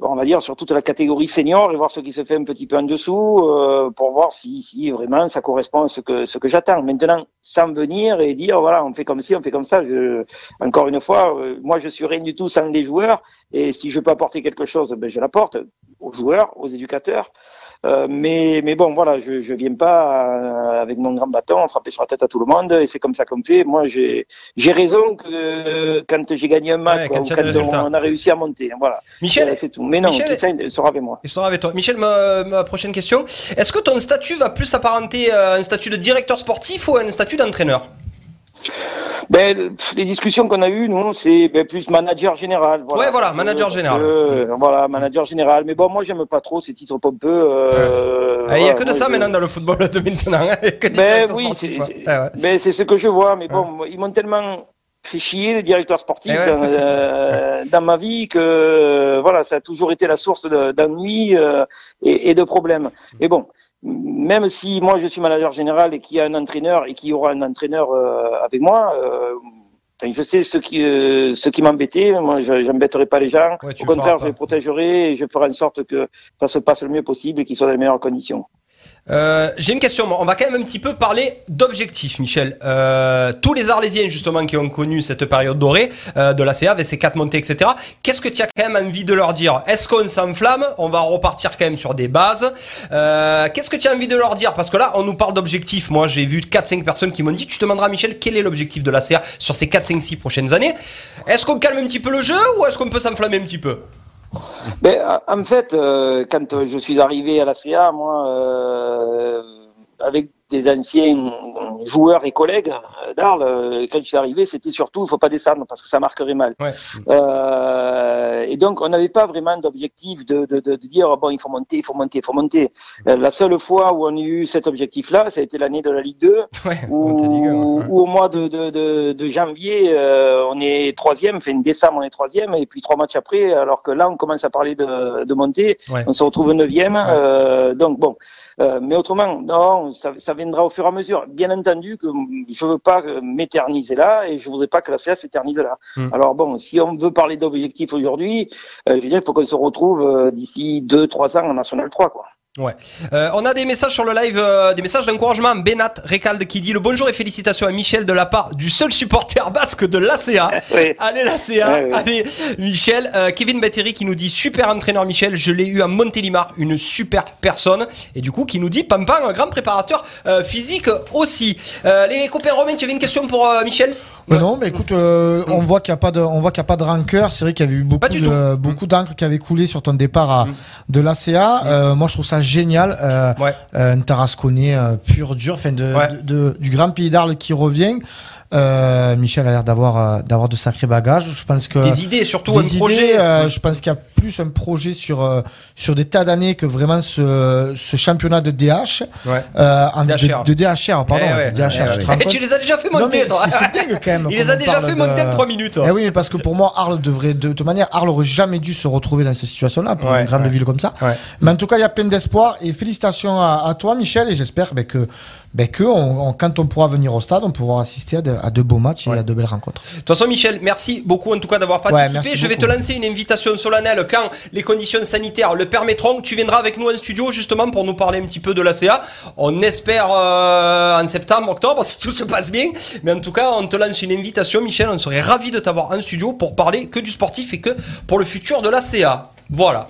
on va dire sur toute la catégorie senior et voir ce qui se fait un petit peu en dessous euh, pour voir si, si vraiment ça correspond à ce que ce que j'attends. Maintenant, sans venir et dire voilà on fait comme ci, on fait comme ça. Je, encore une fois, euh, moi je suis rien du tout sans les joueurs et si je peux apporter quelque chose, ben je l'apporte aux joueurs, aux éducateurs. Euh, mais mais bon voilà, je viens pas euh, avec mon grand bâton frapper sur la tête à tout le monde et c'est comme ça qu'on fait. Moi j'ai raison que quand j'ai gagné un match Ouais, quand quand on, on a réussi à monter, voilà. Michel, Euh, c'est tout. Mais non, Michel- Christian il sera avec moi. Il sera avec toi. Michel, ma, ma prochaine question. Est-ce que ton statut va plus s'apparenter à un statut de directeur sportif ou à un statut d'entraîneur? Ben, les discussions qu'on a eues, nous, c'est ben, plus manager général. Voilà. Ouais, voilà, manager Euh, général. euh, voilà, manager général. Mais bon, moi, j'aime pas trop ces titres pompeux. euh, Ah, Il n'y a que de ça je- maintenant dans le football de maintenant. hein. que Ben oui, c'est- ouais. c'est- Ouais, ouais. Ben, ce que je vois, mais bon, ils m'ont tellement fait chier, les directeurs sportifs, Eh ouais. dans, euh, dans ma vie, que euh, voilà, ça a toujours été la source de- d'ennui euh, et, et de problèmes. Mais bon, même si moi je suis manager général et qu'il y a un entraîneur et qu'il y aura un entraîneur euh, avec moi, euh, enfin, je sais ce qui, euh, ce qui m'embêtait. Moi, je n'embêterai pas les gens. Ouais, Au contraire, je les protégerai et je ferai en sorte que ça se passe le mieux possible et qu'ils soient dans les meilleures conditions. Euh, J'ai une question. On va quand même un petit peu parler d'objectifs, Michel. Euh, tous les Arlésiens, justement, qui ont connu cette période dorée euh, de la CA avec ses quatre montées, etc. Qu'est-ce que tu as quand même envie de leur dire? Est-ce qu'on s'enflamme? On va repartir quand même sur des bases. Qu'est-ce que tu as envie de leur dire? Parce que là, on nous parle d'objectifs. Moi, j'ai vu 4-5 personnes qui m'ont dit Tu te demanderas, Michel, quel est l'objectif de la CA sur ces 4-5-6 prochaines années? Est-ce qu'on calme un petit peu le jeu ou est-ce qu'on peut s'enflammer un petit peu? Ben, en fait, euh, quand je suis arrivé à la CA, moi, euh, avec des anciens joueurs et collègues d'Arles, euh, quand je suis arrivé, c'était surtout, il faut pas descendre parce que ça marquerait mal. Ouais. Euh, et donc, on n'avait pas vraiment d'objectif de, de, de, de dire, bon, il faut monter, il faut monter, il faut monter. Euh, la seule fois où on a eu cet objectif-là, ça a été l'année de la Ligue 2, Ouais, où, Ligue ouais. où au mois de, de, de, de janvier, euh, on est troisième, enfin décembre, on est troisième, et puis trois matchs après, alors que là, on commence à parler de, de monter, Ouais. on se retrouve neuvième. Euh, donc bon, Euh, mais autrement, non, ça, ça viendra au fur et à mesure. Bien entendu que je veux pas euh, m'éterniser là, et je voudrais pas que la CF s'éternise là. Mm. Alors bon, si on veut parler d'objectifs aujourd'hui, euh, je veux dire, il faut qu'on se retrouve euh, d'ici deux, trois ans en National 3, quoi. Ouais. Euh, on a des messages sur le live, euh, des messages d'encouragement. Benat Recalde qui dit le bonjour et félicitations à Michel de la part du seul supporter basque de l'ACA. Oui. Allez l'ACA, ouais. allez Michel. Euh, Kevin Batteri qui nous dit super entraîneur Michel, je l'ai eu à Montélimar, une super personne. Et du coup qui nous dit Pampan, un grand préparateur physique aussi. Les copains Romain, tu avais une question pour Michel? Non, mais écoute, euh, on voit qu'il n'y a pas de, on voit qu'il y a pas de rancœur. C'est vrai qu'il y avait eu beaucoup de, beaucoup d'encre qui avait coulé sur ton départ à, de l'ACA. Euh, moi, je trouve ça génial. Euh, Ouais. euh, un Tarasconnais euh, pur, dur, enfin de, Ouais. de- de- du grand pays d'Arles qui revient. Euh, Michel a l'air d'avoir euh, d'avoir de sacrés bagages. Je pense que Des idées, surtout des un idées, projet. euh, je pense qu'il y a plus un projet sur euh, sur des tas d'années que vraiment ce, ce championnat de DH. Ouais. Euh, DHR. De, de DHR, pardon, Eh ouais. de DHR. Eh tu ouais. tu les as déjà fait monter. c'est dingue quand même. Il les a déjà fait de- monter en 3 minutes. Eh oui, mais parce que pour moi, Arles devrait, de toute manière, Arles aurait jamais dû se retrouver dans cette situation-là pour une grande ville comme ça. Ouais. Mais en tout cas, il y a plein d'espoir et félicitations à, à toi, Michel, et j'espère ben, que, ben, que on- on- quand on pourra venir au stade, on pourra assister à de, à de beaux matchs et à de belles rencontres. De toute façon, Michel, merci beaucoup en tout cas d'avoir participé. je vais beaucoup. te lancer une invitation solennelle quand les conditions sanitaires le permettront. Tu viendras avec nous en studio justement pour nous parler un petit peu de l'ACA. On espère euh, en septembre, octobre, si tout se passe bien. Mais en tout cas, on te lance une invitation, Michel. On serait ravis de t'avoir en studio pour parler que du sportif et que pour le futur de l'ACA. Voilà.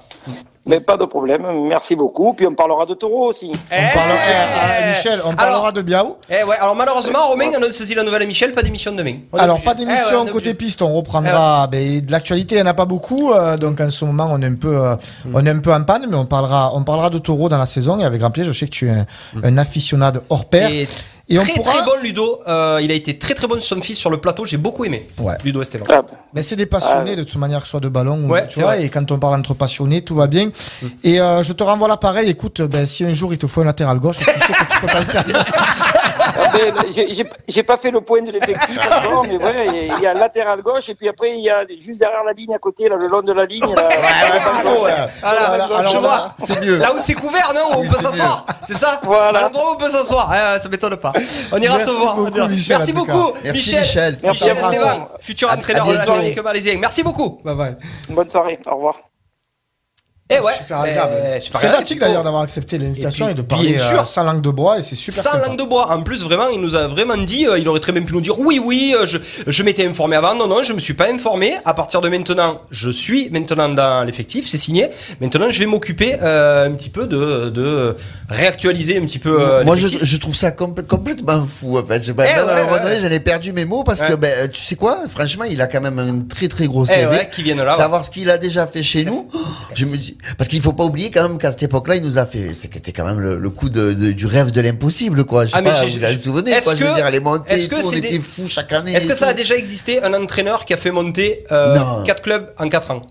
Mais pas de problème, merci beaucoup. Puis on parlera de taureau aussi. On parlera, eh, eh, Michel, on parlera de Biaou. eh ouais, alors malheureusement, Romain annonce dit la nouvelle à Michel, pas d'émission demain. On Alors, pas Eh d'émission ouais, on côté piste, on reprendra ben, de l'actualité, il n'y en a pas beaucoup, euh, donc en ce moment on est un peu, euh, on est un peu en panne, mais on parlera, on parlera de taureau dans la saison et avec grand plaisir, je sais que tu es un, un aficionado hors pair. Et Et on très pourra- très bon Ludo, Euh, il a été très très bon sur son fils sur le plateau, j'ai beaucoup aimé. Ouais. Ludo Esteban. Ah, Mais c'est des passionnés de toute manière, que ce soit de ballon ou Ouais, tu vois, vrai. et quand on parle entre passionnés, tout va bien. Et euh, je te renvoie l'appareil, écoute, ben, si un jour il te faut un latéral gauche, tu sais que tu peux passer à... Ah ben, j'ai- j'ai- pas fait le point de l'effectif mais ouais, il y a- il y a latéral gauche et puis après il y a juste derrière la ligne à côté, là, le long de la ligne. Là, Voilà, alors je là, vois. c'est mieux. Là où c'est couvert, non Où on peut s'asseoir C'est ça Voilà. À l'endroit où on peut s'asseoir. Ça m'étonne pas. On ira te voir. Merci beaucoup, Merci, Michel. Michel. Merci Michel à vous. Esteban, futur entraîneur de l'Atlético Malaisien. Merci beaucoup. Bye bye. Bonne soirée, au revoir. Eh ouais. Super agréable. super C'est pratique d'ailleurs d'avoir accepté l'invitation Et et, de parler bien euh, sûr. sans langue de bois et c'est super Sans sympa. langue de bois. En plus, vraiment, il nous a vraiment dit, euh, il aurait très bien pu nous dire oui, oui, euh, je, je m'étais informé avant. Non, non, je me suis pas informé. À partir de maintenant, je suis maintenant dans l'effectif, c'est signé. Maintenant, je vais m'occuper euh, un petit peu de, de réactualiser un petit peu euh, Moi, je, je trouve ça complè- complètement fou, en fait. Je sais pas, Eh ouais, à un moment ouais, donné, j'en ai perdu mes mots parce Ouais. que, ben, tu sais quoi, franchement, il a quand même un très très gros Eh CV. ouais, qui viennent là. ouais. Savoir ce qu'il a déjà fait chez nous, je me dis, parce qu'il faut pas oublier quand même qu'à cette époque-là, il nous a fait, c'était quand même le, le coup de, de- du rêve de l'impossible, quoi. Je sais Ah, mais pas, j'ai- vous est-ce quoi, je veux dire, les montées, est-ce que tout, on était fous chaque année. Est-ce que ça a déjà existé un entraîneur qui a fait monter Non. 4 clubs en 4 ans?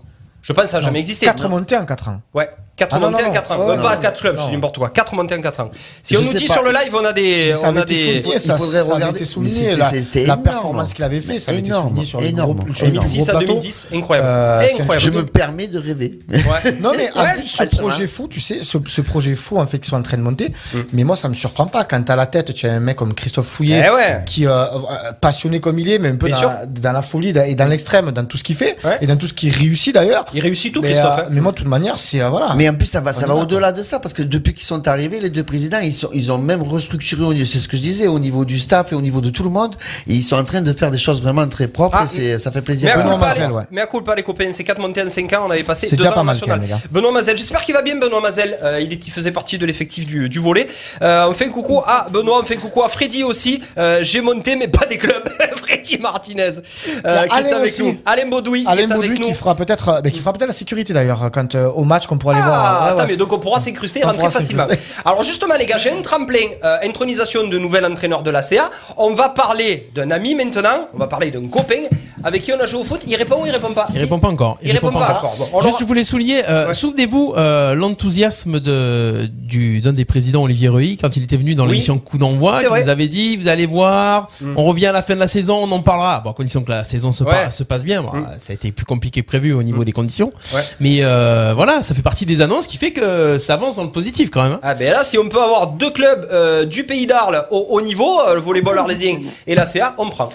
Je pense que ça n'a jamais existé. 4 montées en 4 ans. Ouais, 4 Ah non, montées non, en 4 ans. non. Ouais, Ouais, pas non, 4 clubs, je non. dis n'importe quoi. 4 montées en 4 ans. Si Je on nous dit pas. sur le live, on a des. Ça On a été des... souligné, il ça, faudrait ça avait regarder. été Mais souligné, la, performance qu'il avait fait, ça avait été Énorme, souligné sur les énorme, gros, sur les énorme. gros 2006 à plateaux. 2010, incroyable. Euh, incroyable. Je me permets de rêver. Ouais. Non mais en plus ce projet fou, tu sais, ce, ce projet fou en fait qu'ils sont en train de monter, mais moi ça me surprend pas quand t'as la tête, tu as un mec comme Christophe Fouillet Eh qui euh, euh, passionné comme il est, mais un peu dans, la- folie et dans l'extrême, dans tout ce qu'il fait et dans tout ce qu'il réussit d'ailleurs. Il réussit tout, Mais, Christophe. euh, hein. mais moi, de toute manière, c'est euh, voilà. Mais en plus, ça va, ça On va au-delà de ça, parce que depuis qu'ils sont arrivés, les deux présidents, ils, sont, ils ont même restructuré, c'est ce que je disais, au niveau du staff et au niveau de tout le monde, et ils sont en train de faire des choses vraiment très propres, Ah, et c'est, ça fait plaisir. Mais à Benoît culpa, Mazel, les, ouais. mais à culpa, les copains, c'est 4 montés en 5 ans, on avait passé C'est 2 déjà ans pas national. même, les gars. Benoît Mazel, j'espère qu'il va bien, Benoît Mazel. Euh, il, est, il faisait partie de l'effectif du, du volet. Euh, on fait un coucou à Benoît, on fait un coucou à Freddy aussi. Euh, J'ai monté, mais pas des clubs. Freddy Martinez, euh, qui est Alain avec aussi. nous. Alain Baudouin, Alain qui est avec Baudouin nous. qui fera peut-être, mais qui fera peut-être la sécurité d'ailleurs quand euh, au match qu'on pourra aller voir. Ah, Ouais, attends, ouais. mais donc on pourra s'incruster et On rentrer pourra facilement. Alors justement les gars, j'ai un tremplin, euh, intronisation de nouvel entraîneur de la CA. On va parler d'un ami maintenant, on va parler d'un copain avec qui on a joué au foot. Il répond ou il répond pas Il Si. répond pas encore. Il répond pas. encore. Bon, Juste, je voulais souligner, euh, Ouais. souvenez-vous euh, l'enthousiasme de du d'un des présidents Olivier Reuilly quand il était venu dans Oui. l'émission Coup d'envoi, vrai. nous avait dit vous allez voir, Mm. on revient à la fin de la saison, on en parlera. Bon, à condition que la saison se, Ouais. pa- se passe bien. Bon, Mm. Ça a été plus compliqué que prévu au niveau des conditions, Ouais. mais euh, voilà, ça fait partie des annonces qui fait que ça avance dans le positif quand même. hein. Ah ben là, si on peut avoir deux clubs euh, du pays d'Arles au haut niveau, euh, le volleyball arlésien et la CA, on prend.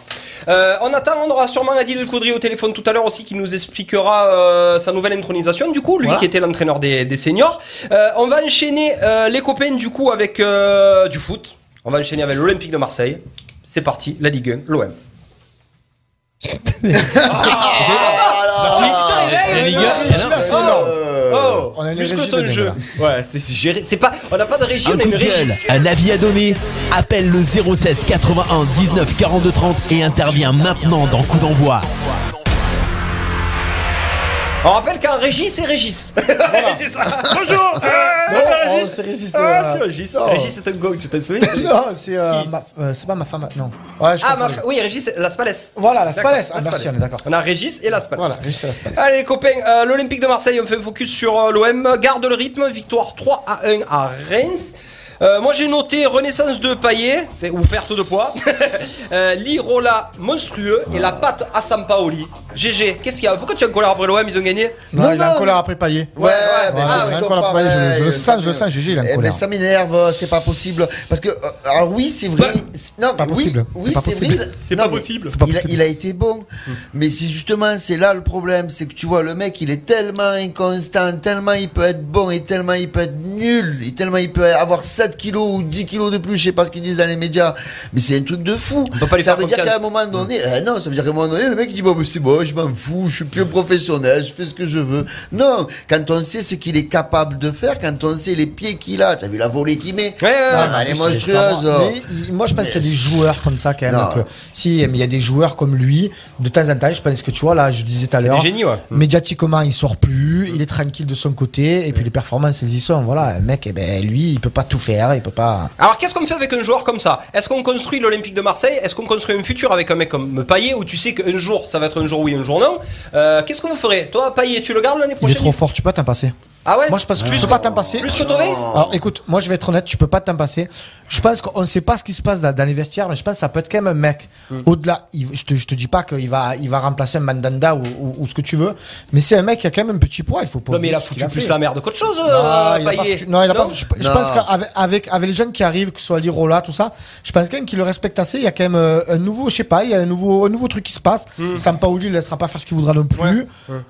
Euh, on attend, on aura sûrement Adil El Koudri au téléphone tout à l'heure aussi qui nous expliquera euh, sa nouvelle intronisation du coup, lui Voilà. qui était l'entraîneur des, des seniors. Euh, on va enchaîner euh, les copains du coup avec euh, du foot. On va enchaîner avec l'Olympique de Marseille. C'est parti, la Ligue 1, l'OM. La Ligue 1, et là, c'est énorme. Oh, On a une plus dingue, jeu. Ouais, c'est c'est géré. C'est pas, on n'a pas de régie, Un on a une régie. un avis à donner. Appelle le 07 81 19 42 30 et intervient maintenant dans Coup d'envoi. On rappelle qu'un Régis, c'est Régis. c'est ça. Bonjour. Non, oh, c'est Régis. Ah, euh, c'est Régis. Régis, c'est un go, tu t'en souviens Non, c'est euh, Qui ma- euh, c'est pas ma femme. Non. Ouais, je Ah, ma oui, Régis, c'est Las Palais. Voilà, la Spalès. Ah, Las merci, Palais. on est d'accord. On a Régis et Las Palais. Voilà, Régis c'est la Spalès. Allez les copains, euh, l'Olympique de Marseille, on fait focus sur euh, l'OM, garde le rythme, victoire 3 à 1 à Reims. Euh, moi j'ai noté renaissance de Payet, fait- ou perte de poids, euh, l'Irola monstrueux et la patte à Sampaoli. GG, qu'est-ce qu'il y a Pourquoi tu es en colère après l'OM Ils ont gagné Non, il a en colère après Payet. Ouais, ouais, mais ouais, c'est il a toujours encore la pareil, pareil, je- je le sens, je le sens, GG, il a une Eh, Mais colère. ça m'énerve, c'est pas possible. Parce que, euh, alors oui, c'est vrai. Non, Pas oui, possible. oui, C'est pas c'est possible. vrai. C'est pas mais possible. Il, a, possible. il a été bon. Mais c'est justement, c'est là le problème. C'est que tu vois, le mec, il est tellement inconstant, tellement il peut être bon et tellement il peut être nul. Et tellement il peut avoir 7 kilos ou 10 kilos de plus, je sais pas ce qu'ils disent dans les médias. Mais c'est un truc de fou. peut pas lui ça faire veut dire qu'à un moment donné, eh non, ça veut dire qu'à un moment donné, le mec il dit, bon, mais c'est bon, je m'en fous, je suis plus professionnel, je fais ce que je veux. Non, quand on sait ce qu'il est capable de faire, quand on sait les pieds qu'il a, tu as vu la volée qu'il met? Ouais, ouais, Ah, ouais. elle est monstrueuse. Mais il- moi, je pense qu'il y a des joueurs comme ça, quand même. Non. que- si, mais il y a des joueurs comme lui, de temps en temps, je pense que tu vois, là, je disais tout à l'heure. ouais. Médiatiquement, il sort plus, il est tranquille de son côté, et puis les performances, elles y sont. Voilà, un mec, eh ben, lui, il peut pas tout faire, il peut pas. Alors qu'est-ce qu'on fait avec un joueur comme ça? Est-ce qu'on construit l'Olympique de Marseille? Est-ce qu'on construit un futur avec un mec comme Payet où tu sais qu'un jour ça va être un jour oui, un jour non? Euh, Qu'est-ce que vous ferez? Toi, Payet, tu le gardes l'année Il est prochaine? trop fort, tu peux pas t'en passer. Ah ouais? Moi, je pense que tu peux pas t'en passer. Plus que Tové Alors écoute, moi je vais être honnête, tu peux pas t'en passer. Je pense qu'on ne sait pas ce qui se passe dans, dans les vestiaires, mais je pense que ça peut être quand même un mec. Hmm. Au-delà, il- je te, je te dis pas qu'il va, il va remplacer un Mandanda ou, ou- ou ce que tu veux, mais c'est un mec qui a quand même un petit poids, il faut pas. Non mais il a foutu plus fait. la merde qu'autre chose, Non, euh, il a pas Payet. foutu- non, il a pas. Je, je Non. pense qu'avec avec, avec les jeunes qui arrivent, que ce soit l'Irola, tout ça, je pense quand même qu'il le respecte assez. Il y a quand même euh, un nouveau, je sais pas, il y a un nouveau, un nouveau truc qui se passe. Sampaoli ne laissera pas faire ce qu'il voudra non plus.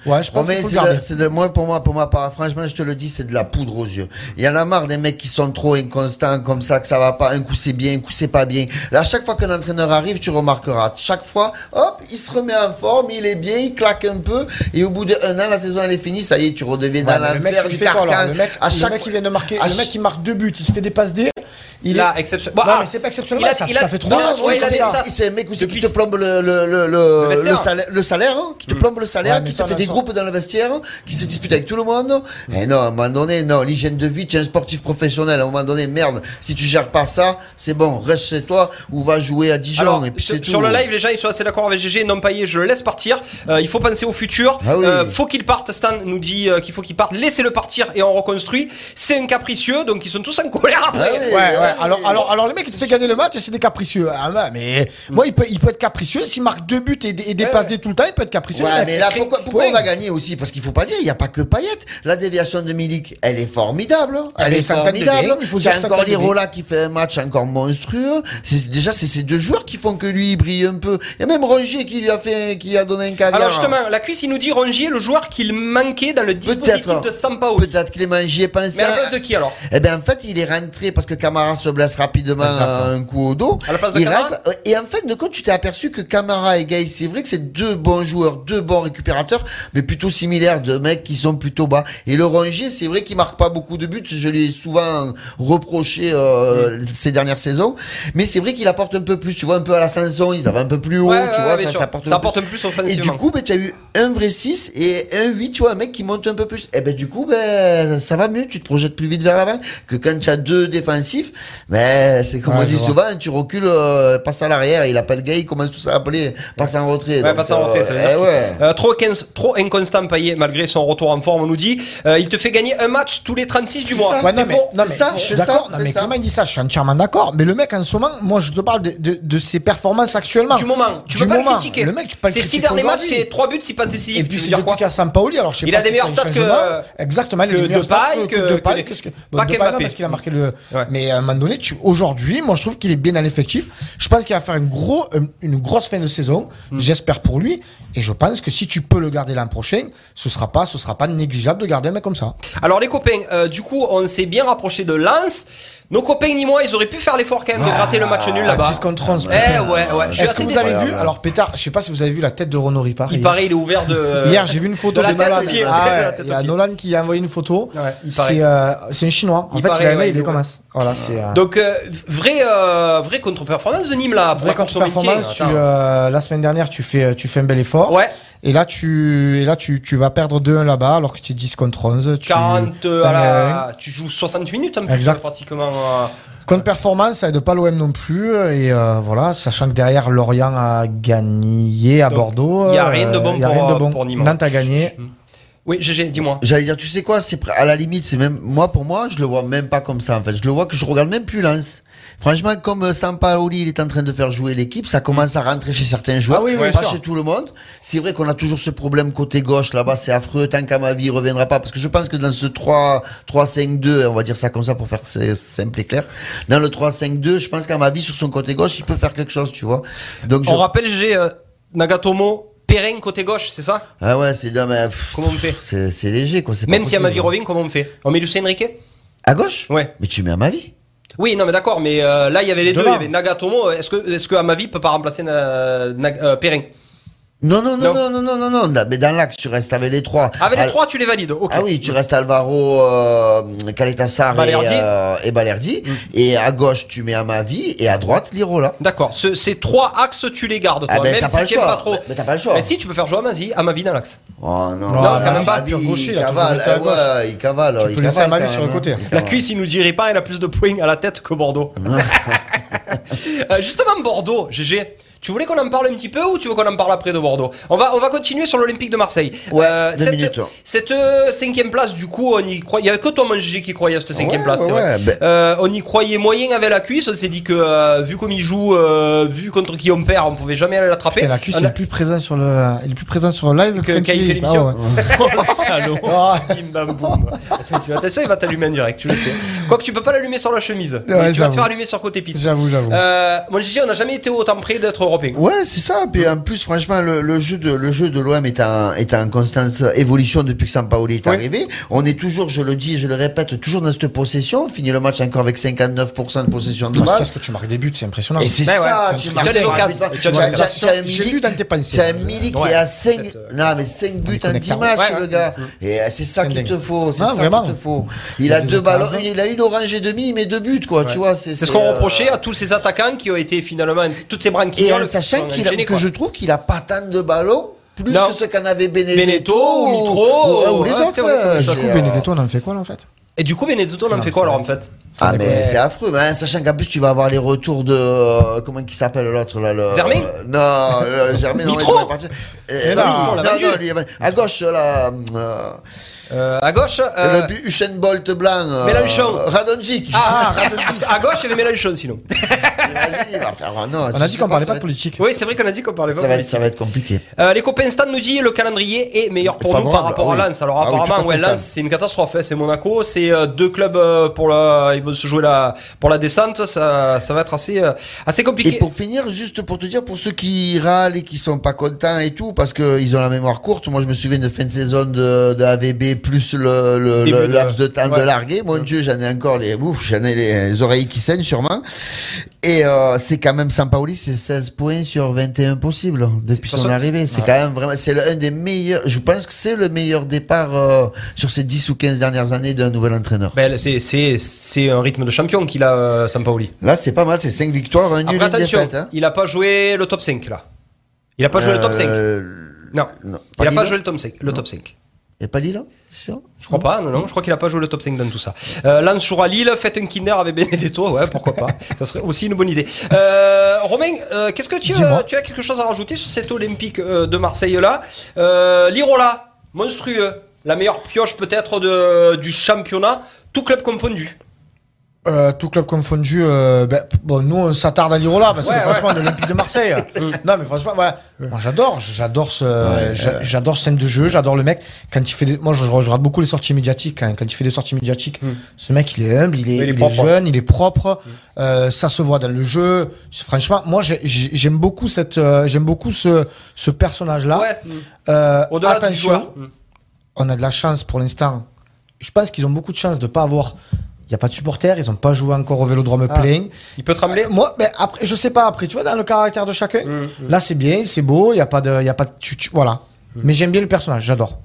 Ouais, je Bon, pense c'est de- c'est de, moi, pour moi, pour ma part, franchement, je te le dis, c'est de la poudre aux yeux. Il y en a marre des mecs qui sont trop inconstants comme ça, que ça va pas. Un coup c'est bien, un coup c'est pas bien. Là, à chaque fois qu'un entraîneur arrive, tu remarqueras. Chaque fois, hop, il se remet en forme, il est bien, il claque un peu, et au bout d'un an, la saison elle est finie, ça y est, tu redeviens Ouais, dans le l'enfer il du fait quoi, carcan. Le mec, à le chaque mec, il vient de marquer. à Le mec, il marque deux buts, il se fait des passes D. Il Là, est- exception. Non, Bon, ah, mais c'est pas exceptionnel, il a- ça, il a- ça fait trois matchs. ouais, il a c'est un mec aussi qui te plombe le, le, le, le, Le le salaire, le salaire, hein, qui te plombe le salaire, Ouais, qui se fait a des groupes dans le vestiaire, qui se dispute avec tout le monde. Et non, à un moment donné, non, l'hygiène de vie, tu es un sportif professionnel. À un moment donné, merde, si tu gères pas ça, c'est bon, reste chez toi ou va jouer à Dijon. Alors, et puis sur, c'est tout. sur le live, les gens ils sont assez d'accord avec GG. Non payé, je le laisse partir. Euh, il faut penser au futur. Ah oui. Euh, faut qu'il parte. Stan nous dit euh, qu'il faut qu'il parte. Laissez-le partir et on reconstruit. C'est un capricieux, donc ils sont tous en colère après. Ah oui, Ouais, ouais, alors, alors, alors, le mec, il te fait gagner le match et c'est des capricieux. Ah, mais moi, il peut, il peut être capricieux. S'il marque deux buts et, et des tout le temps, il peut être capricieux. Ouais, mais là, pourquoi, pourquoi Ouais. on va gagner aussi? Parce qu'il faut pas dire, il n'y a pas que Payet. La déviation de Milik, elle est formidable. Elle Elle est est formidable. il faut dire encore Lirola qui fait un match encore monstrueux. C'est déjà c'est ces deux joueurs qui font que lui il brille un peu. Il y a même Rongier qui lui a fait, qui a donné un caviar. Alors justement, la cuisse, il nous dit Rongier, le joueur qu'il manquait dans le dispositif Peut-être. de Sampaoli. Peut-être est mangé pensé. Mais à la place de qui alors? Eh bien, en fait, il est rentré parce que Camara se blesse rapidement à un coup au dos. À la place de il Camara rentre, Et en fait, de compte, tu t'es aperçu que Camara et Gay, c'est vrai que c'est deux bons joueurs, deux bons récupérateurs, mais plutôt similaires, de mecs qui sont plutôt bas. Et le Rongier, c'est vrai qu'il marque pas beaucoup de buts. Je l'ai souvent reproché euh, ces dernières saisons. Mais c'est vrai qu'il apporte un peu plus. Tu vois, un peu à la Sanson, ils avaient un peu plus haut. Ouais, tu ouais, vois, ça, ça apporte Ça un peu apporte un peu plus Et du coup, ben, tu as eu un vrai 6 et un 8, tu vois, un mec qui monte un peu plus. Et ben, du coup, ben, ça va mieux, tu te projettes plus vite vers l'avant que quand tu as deux défensifs. Mais c'est comme Ouais, on dit vois. souvent, tu recules, euh, passe à l'arrière, il appelle gay, il commence tout ça à appeler, passe en retrait. Ouais, Donc, passe en retrait, ça veut euh, dire. eh ouais. Euh, trop, quin- trop inconstant Payet malgré son retour en forme, on nous dit. Euh, il te fait gagner un match tous les 36 du C'est mois. ça. Ouais, c'est non, mais, bon, non, mais ça, je suis c'est d'accord. ça, Non, mais ça. Clément il dit ça, entièrement d'accord. Mais le mec, en ce moment, moi, je te parle de, de, de ses performances actuellement. Du moment, tu Du peux pas le moment. critiquer. Le mec, tu peux pas le six derniers matchs, c'est 3 buts, 6 passes Et décisives. puis Tu veux c'est dire depuis quoi qu'à Sampaoli, alors je sais Il pas a des si meilleurs stats que-. Exactement, que Depay, stats que- ce que- pas Mbappé. parce qu'il a marqué le. Mais à un moment donné, aujourd'hui, moi je trouve qu'il est bien dans l'effectif. Je pense qu'il va faire une, gros, euh, une grosse fin de saison. Hmm. J'espère pour lui. Et je pense que si tu peux le garder l'an prochain, ce sera pas, ce sera pas négligeable de garder un mec comme ça. Alors les copains, euh, du coup, on s'est bien rapproché de Lens. Nos copains ni moi, ils auraient pu faire l'effort quand même de gratter le match nul là-bas. 10 contre 11. Eh ouais, ouais. Je suis Est-ce que assez vous avez vu Alors Pétard, je sais pas si vous avez vu la tête de Renaud Ripard. Il hier. paraît, il est ouvert de. Hier, j'ai vu une photo de la tête Nolan. aux pieds. Ah la ouais, tête il y aux a pieds. Nolan qui a envoyé une photo. Ouais, il paraît. c'est euh, c'est un chinois. En Il fait, paraît, il a ouais, il il est est comme ça. Voilà, c'est euh, Donc, euh, vrai, euh, vraie contre-performance de Nîmes là. Pour vraie la course au maintien. contre-performance. Tu, Attends. euh, la semaine dernière, tu fais, tu fais un bel effort. Ouais. Et là, tu, et là, tu, tu vas perdre 2-1 là-bas, alors que tu es 10 contre 11. Tu, 40 euh, à 1-1. la. Tu joues 60 minutes en plus, Exact. pratiquement. euh, Contre-performance, ça aide pas l'OM non plus. Et euh, voilà, sachant que derrière, Lorient a gagné à Donc, Bordeaux. il y a rien de bon euh, y a pour, rien de euh, bon. pour Nîmes. Nantes a gagné. Oui, GG, dis-moi. J'allais dire, tu sais quoi, c'est à la limite, c'est même moi pour moi, je le vois même pas comme ça en fait. Je le vois que je regarde même plus Lens. Franchement, comme Sampaoli il est en train de faire jouer l'équipe, ça commence à rentrer chez certains joueurs, Ah oui, oui, pas sûr. chez tout le monde. C'est vrai qu'on a toujours ce problème côté gauche là-bas, c'est affreux. Tant qu'à ma vie, il reviendra pas parce que je pense que dans ce 3 3 5 2, on va dire ça comme ça pour faire simple et clair. Dans le 3 5 2, je pense qu'à ma vie sur son côté gauche, il peut faire quelque chose, tu vois. Donc je On rappelle, j'ai euh, Nagatomo, Perrin côté gauche, c'est ça? Ah ouais, c'est non, mais, pff, Comment on fait? c'est léger quoi, c'est pas Même si à ma vie possible. revient, comment on fait? On met Lucien Enrique à gauche? Ouais. Mais tu mets à ma vie. Oui, non, mais d'accord, mais euh, là, il y avait les deux. Il y avait Nagatomo. Est-ce que, est-ce que Amavi peut pas remplacer Na- Nag- euh, Perrin? Non, non, Non. non, non, non, non, non, non, non, mais dans l'axe, tu restes avec les trois. Avec les Al- trois, tu les valides. Ok. Ah oui, tu restes Alvaro, euh, Caletassar et, Balerdi. euh, et Balerdi. Et à gauche, tu mets Amavi et à droite, Lirola. D'accord. Ce- ces trois axes, tu les gardes, toi. Ah ben, même t'as si pas le tu choix. pas trop. Mais- mais t'as pas le choix. Mais si, tu peux faire jouer Amavi, Amavi dans l'axe. Oh non, Non, quand même pas, pur gaucher, il il a toujours cavale, été à eh gauche. ouais, il cavale. Tu il peux laisser cavale Amavi quand sur le même, côté. hein, il La cavale. cuisse, il nous dirait pas, il a plus de points à la tête que Bordeaux. Euh, justement, Bordeaux, GG. Tu voulais qu'on en parle un petit peu ou tu veux qu'on en parle après de Bordeaux on va, on va continuer sur l'Olympique de Marseille. Euh, Ouais, deux cette, minutes, cette euh, cinquième place, du coup, on y croyait. Il n'y a que toi, mon GG, qui croyait à cette cinquième Ouais, place, ouais, vrai. ben- Euh, on y croyait moyen avec la cuisse. On s'est dit que, euh, vu comme il joue, euh, vu contre qui on perd, on pouvait jamais aller l'attraper. La cuisse a- est plus présent sur le, il est plus présent sur le live Que- quand il fait l'émission. Ah ouais. Le salaud. Bim, bam, boum. Attention, attention, il va t'allumer en direct, tu le sais. Quoique tu peux pas l'allumer sur la chemise. mais tu vas te j'avoue. faire allumer sur côté piste. J'avoue, j'avoue. Euh, GG, on n'a jamais été autant près d'être européen. Ouais, c'est ça. Puis en plus, franchement, le, le jeu de le jeu de l'OM est en est en constante évolution depuis que Sampaoli est Oui. arrivé. On est toujours, je le dis, et je le répète, toujours dans cette possession. On finit le match encore avec 59% de possession de Parce balle. qu'est-ce que tu marques des buts, c'est impressionnant. Et c'est Ben ça, tu marques des occasions. tu as- J'ai lu dans tes pensées. Tu Milik Ouais. qui a 5 Cette, euh, non mais 5 buts en 10 connecteurs. matchs le gars. Et euh, c'est ça qu'il te faut, c'est Ah, ça qu'il te faut. Il a deux ballons, il a une orange et demi, il met deux buts quoi, tu vois, C'est ce qu'on euh, reprochait à tous ces attaquants qui ont été finalement toutes ces Et qui sachant qu'il a- que je trouve qu'il a pas tant de ballons, plus Non. que ce qu'en avait Benedetto, Benedetto ou Mitro, ou, ou les ouais, autres. c'est vrai, c'est vrai. Du euh, coup, euh, Benedetto, on en fait quoi là en fait? Et du coup, Benedetto, on en Non, fait quoi c'est alors en fait? Ah mais c'est affreux, hein, sachant qu'en plus tu vas avoir les retours de euh, comment il s'appelle l'autre là le euh, Non, euh, non, Mitro il devrait partir. Euh, Mais oui, non, on l'a non, vendu. non, lui, il va- à gauche là euh, Euh, À gauche. euh, le bu- Usain Bolt blanc euh, Mélenchon. Radonjic. Ah, parce qu'à gauche, il y avait Mélenchon sinon. Imagine, il va faire non, On a dit qu'on parlait pas de politique. Oui, c'est vrai qu'on a dit qu'on parlait pas Ça va, être, politique. ça va être compliqué. Euh, les copains Stan nous dit le calendrier est meilleur pour nous par rapport à. Lens. Alors Ah apparemment, ouais. Lens c'est une catastrophe. hein, c'est Monaco, c'est euh, deux clubs euh, pour la, ils vont se jouer la pour la descente. Ça, ça va être assez euh, assez compliqué. Et pour finir, juste pour te dire, pour ceux qui râlent et qui sont pas contents et tout, parce qu'ils ont la mémoire courte, moi je me souviens de fin de saison de, de AVB plus le, le, Début le de- laps de temps ouais. de larguer. Mon Dieu, j'en ai encore les, ouf, j'en ai les, les oreilles qui saignent sûrement. Et euh, c'est quand même Sampaoli, c'est 16 points sur 21 possibles depuis son arrivée. C'est Ouais. quand même vraiment, c'est l'un des meilleurs, je pense que c'est le meilleur départ euh, sur ces 10 ou 15 dernières années d'un nouvel entraîneur. Ben, c'est un rythme de champion qu'il a euh, Sampaoli. Là, c'est pas mal, c'est 5 victoires, un nul Après attention, défaite. Hein. il a pas joué le top 5 là. Il a pas joué le top 5. Euh, Non. non, Il a Lille pas joué le top 5. Le top 5. Il n'y a pas Lille, c'est sûr? Je crois pas, non, non, je crois qu'il a pas joué le top 5 dans tout ça. Euh, Lance jouera à Lille, faites un Kinder avec Benedetto, ouais, pourquoi pas. ça serait aussi une bonne idée. Euh, Romain, euh, qu'est-ce que tu, euh, tu as quelque chose à rajouter sur cet Olympique euh, de Marseille là? Euh, Lirola, monstrueux, la meilleure pioche peut-être de- du championnat, tout club confondu. Euh, tout club confondu, euh, ben, bon, nous on s'attarde à l'Irola parce Ouais, que ouais. franchement, l'Olympique de Marseille. non, mais franchement, voilà. Moi j'adore, j'adore ce, j'a- j'adore scène de jeu, j'adore le mec. Quand il fait des, moi je, je regarde beaucoup les sorties médiatiques. Quand, quand il fait des sorties médiatiques, ce mec il est humble, il est, il est il est propre. jeune, il est propre. Euh, ça se voit dans le jeu. Franchement, moi j'ai- j'ai- j'aime beaucoup cette, euh, j'aime beaucoup ce, ce personnage-là. Ouais. Au-delà du attention, joueur. on a de la chance pour l'instant. Je pense qu'ils ont beaucoup de chance de pas avoir. Il n'y a pas de supporters, ils n'ont pas joué encore au vélodrome Ah. plein. Il peut trembler Euh, Moi, mais après, je sais pas, après, tu vois, dans le caractère de chacun, Mmh, là c'est bien, c'est beau, il n'y a pas de. Y a pas de tu- tu- voilà. Mmh. Mais j'aime bien le personnage, j'adore.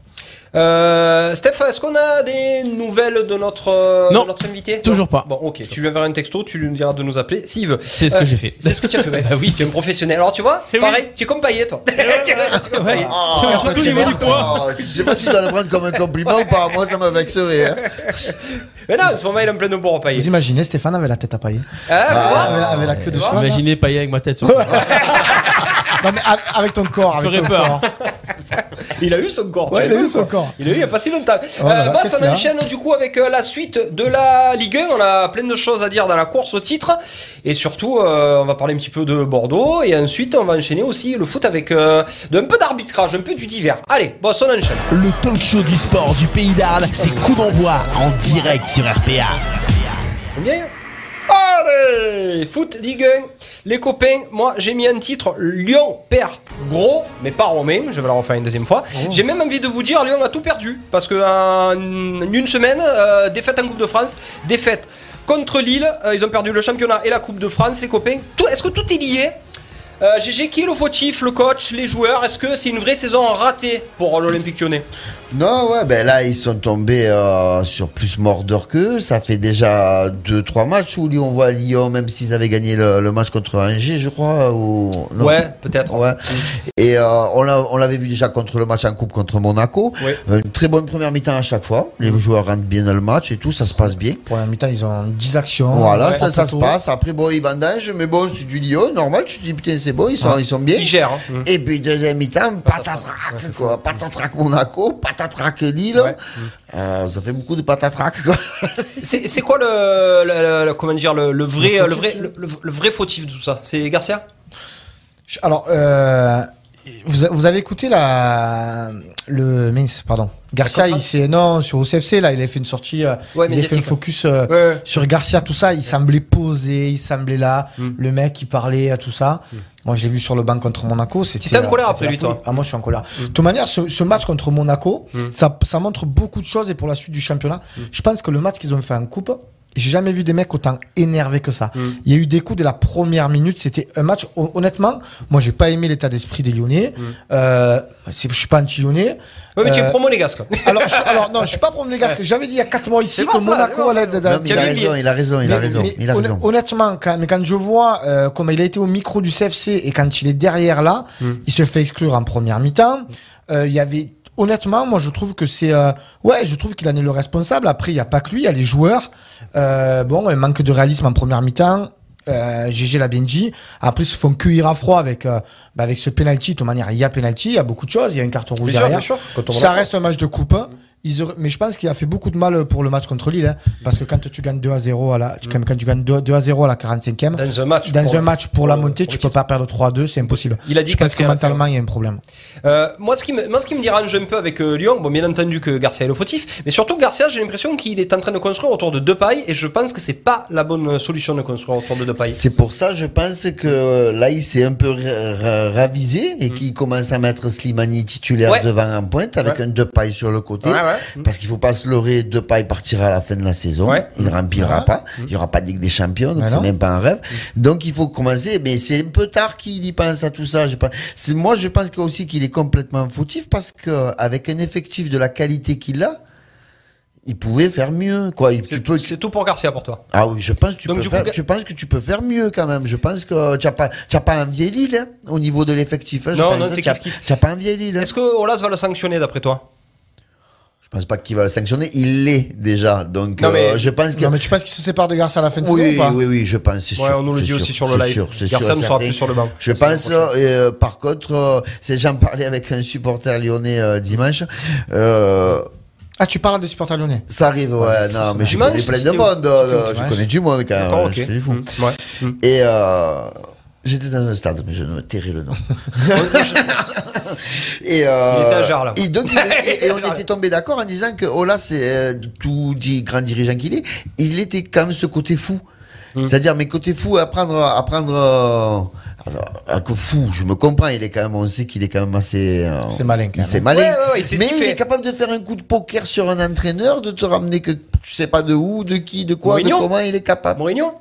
Euh, Steph, est-ce qu'on a des nouvelles de notre, euh, Non, de notre invité toujours Non pas. Bon, ok, tu lui enverras un texto, tu lui diras de nous appeler s'il veut. C'est ce que j'ai fait. C'est ce que tu as fait, ouais. Bah oui. Tu es un professionnel. Alors tu vois, oui. pareil, tu es comme Payet, toi. Tu es- tu es comme Payet. Ah, surtout au niveau du poids. Oh, je sais pas si tu dois le prendre comme un compliment ou pas. Moi, ça m'a vexerait. Hein. Mais non, en ce moment, il est en plein de bourre, Payet. Vous imaginez, Stéphane avait la tête à pailler. Ah, avec, la, avec la queue de cheval. Imaginez Payet avec ma tête sur Non, mais avec ton corps. Avec ton peur. corps. Il a eu son corps. Ouais, il a eu son corps. Il a eu il y a pas si longtemps. Oh là Euh, boss, on enchaîne du coup avec euh, la suite de la Ligue 1. On a plein de choses à dire dans la course au titre. Et surtout, euh, on va parler un petit peu de Bordeaux. Et ensuite, on va enchaîner aussi le foot avec euh, un peu d'arbitrage, un peu du divers. Allez, boss, on enchaîne. Le talk show du sport du pays d'Arles, c'est coup d'envoi en direct sur RPA. Combien? Allez Foot Ligue 1. Les copains, moi j'ai mis un titre Lyon perd gros, mais pas romain. Je vais la refaire une deuxième fois. J'ai même envie de vous dire Lyon a tout perdu. Parce que en une semaine, euh, défaite en Coupe de France, défaite contre Lille. euh, ils ont perdu le championnat et la Coupe de France, les copains. Tout- Est-ce que tout est lié? Euh, GG, qui est le fautif, le coach, les joueurs? Est-ce que c'est une vraie saison ratée pour l'Olympique lyonnais? Non, ouais, ben là, ils sont tombés euh, sur plus mordeur qu'eux. Ça fait déjà 2-3 matchs où on voit Lyon, même s'ils avaient gagné le, le match contre Angers, je crois. Ou... non. Ouais, peut-être. Ouais. Et euh, on l'a- on l'avait vu déjà contre le match en coupe contre Monaco. Ouais. Euh, Une très bonne première mi-temps à chaque fois. Les joueurs rentrent bien dans le match et tout, ça se passe bien. La mi-temps, ils ont 10 actions. Voilà, Ouais, ça, ça se passe. Après, bon, ils vendangent, mais bon, c'est du Lyon, normal. Tu te dis, putain, c'est bon, ils sont, ils sont bien. Ils gèrent. hein. Et puis, deuxième mi-temps, patatrac, quoi. Patatrac Monaco, patatrac Lille. Ouais. Euh, ça fait beaucoup de patatrac, quoi. C'est c'est quoi le, le- le- comment dire le, le vrai le, vrai le vrai fautif de tout ça? C'est Garcia? Alors, euh, vous, avez écouté la, le mince, pardon. Garcia, il s'est non sur OCFC là, il a fait une sortie, euh, Ouais, il a fait un focus euh, Ouais. sur Garcia, tout ça. Il semblait posé, il semblait là. Mm. Le mec, il parlait à tout ça. Moi, je l'ai vu sur le banc contre Monaco. C'était. En colère après lui, toi Ah, moi, je suis en colère. De toute manière, ce, ce match contre Monaco, Mm. ça, ça montre beaucoup de choses et pour la suite du championnat, je pense que le match qu'ils ont fait en coupe. J'ai jamais vu des mecs autant énervés que ça. Mm. Il y a eu des coups dès la première minute. C'était un match. hon- Honnêtement, moi, j'ai pas aimé l'état d'esprit des Lyonnais. Euh, c'est- je suis pas anti-Lyonnais. Mm. Ouais, mais tu es Euh, promo les gars, quoi. alors, je, alors non, je suis pas pour les. J'avais dit il y a 4 mois ici que Monaco allait. Mais il a raison, il a raison, il a raison. Il a raison. Honnêtement, quand, mais quand je vois euh, comment il a été au micro du CFC et quand il est derrière là, Hmm. il se fait exclure en première mi-temps. Euh, Il y avait honnêtement, moi je trouve que c'est. euh, ouais, je trouve qu'il en est le responsable. Après, il n'y a pas que lui, il y a les joueurs. Euh, bon, un manque de réalisme en première mi-temps. Euh, GG l'a bien dit. Après, ils se font cueillir à froid avec, euh, bah, avec ce penalty. De toute manière, il y a penalty, il y a beaucoup de choses. Il y a une carte rouge Bien derrière. bien sûr. Ça reste un match de coupe. Ils auraient- mais je pense qu'il a fait beaucoup de mal pour le match contre Lille. hein. parce que quand tu gagnes 2 à 0 à la, tu- quand tu gagnes 2, 2 à 0 à la 45e, Dans un match. dans pour- un match pour la montée, pour tu peux pas perdre 3 à 2, c'est impossible. Il a dit je pense que mentalement, il y a un problème. Euh, moi, ce qui me, moi, ce qui me dérange un peu avec euh, Lyon, bon, bien entendu que Garcia est le fautif, mais surtout Garcia, j'ai l'impression qu'il est en train de construire autour de Depay, et je pense que c'est pas la bonne solution de construire autour de Depay. C'est pour ça, je pense que euh, là, il s'est un peu ra- ra- ravisé et qu'il commence à mettre Slimani titulaire Mm. Ouais. devant en pointe avec Ouais. un Depay sur le côté. Ouais, ouais. Parce qu'il faut pas se leurrer, Depay partira à la fin de la saison. Ouais. Il ne remplira Ouais. pas. Il n'y aura pas de Ligue des Champions, donc c'est même pas un rêve. Donc il faut commencer, mais c'est un peu tard qu'il y pense à tout ça. Je pense. C'est moi, je pense aussi qu'il est complètement fautif parce que avec un effectif de la qualité qu'il a, il pouvait faire mieux. Quoi. C'est peux- tout pour Garcia pour toi. ah oui, je pense que tu Donc, peux faire, coup, je pense que tu peux faire mieux quand même. Je pense que tu n'as pas, as pas envié Lille hein, au niveau de l'effectif. hein, je Non, pense, non, c'est tu n'as pas Lille. hein. Est-ce que Olas va le sanctionner d'après toi? Je pense pas qu'il va le sanctionner. Il l'est déjà. Donc, Non, mais- euh, je pense que. Non, mais tu penses qu'il se sépare de Garcia à la fin de saison Oui, ou pas? oui, oui, je pense, c'est sûr. Ouais, on nous le dit sûr, aussi sur le c'est live. sûr, sûr, ne sera plus sur le banc. Je pense, euh, par contre, euh, c'est- j'en parlais avec un supporter lyonnais euh, dimanche. Euh, Ah, tu parles des supporters lyonnais? Ça arrive, ouais, non, mais je connais plein de monde. euh, je connais du monde quand même. Je ok. suis fou. Mm, ouais. Mm. Et euh, j'étais dans un stade, mais je ne tairai le nom. et, euh, Il était à Jarre, là. et donc, et, et on était tombé d'accord en disant que Ola, c'est euh, tout dit grand dirigeant qu'il est, il était quand même ce côté fou. Mm. C'est-à-dire, mais côté fou, à prendre, à prendre, euh, alors, un coup fou, je me comprends, il est quand même, on sait qu'il est quand même assez, euh, C'est malin, quand. C'est malin. Ouais, ouais, ouais, il sait ce mais il fait. est capable de faire un coup de poker sur un entraîneur, de te ramener que tu sais pas de où, de qui, de quoi, Mourinho de comment il est capable. Mourinho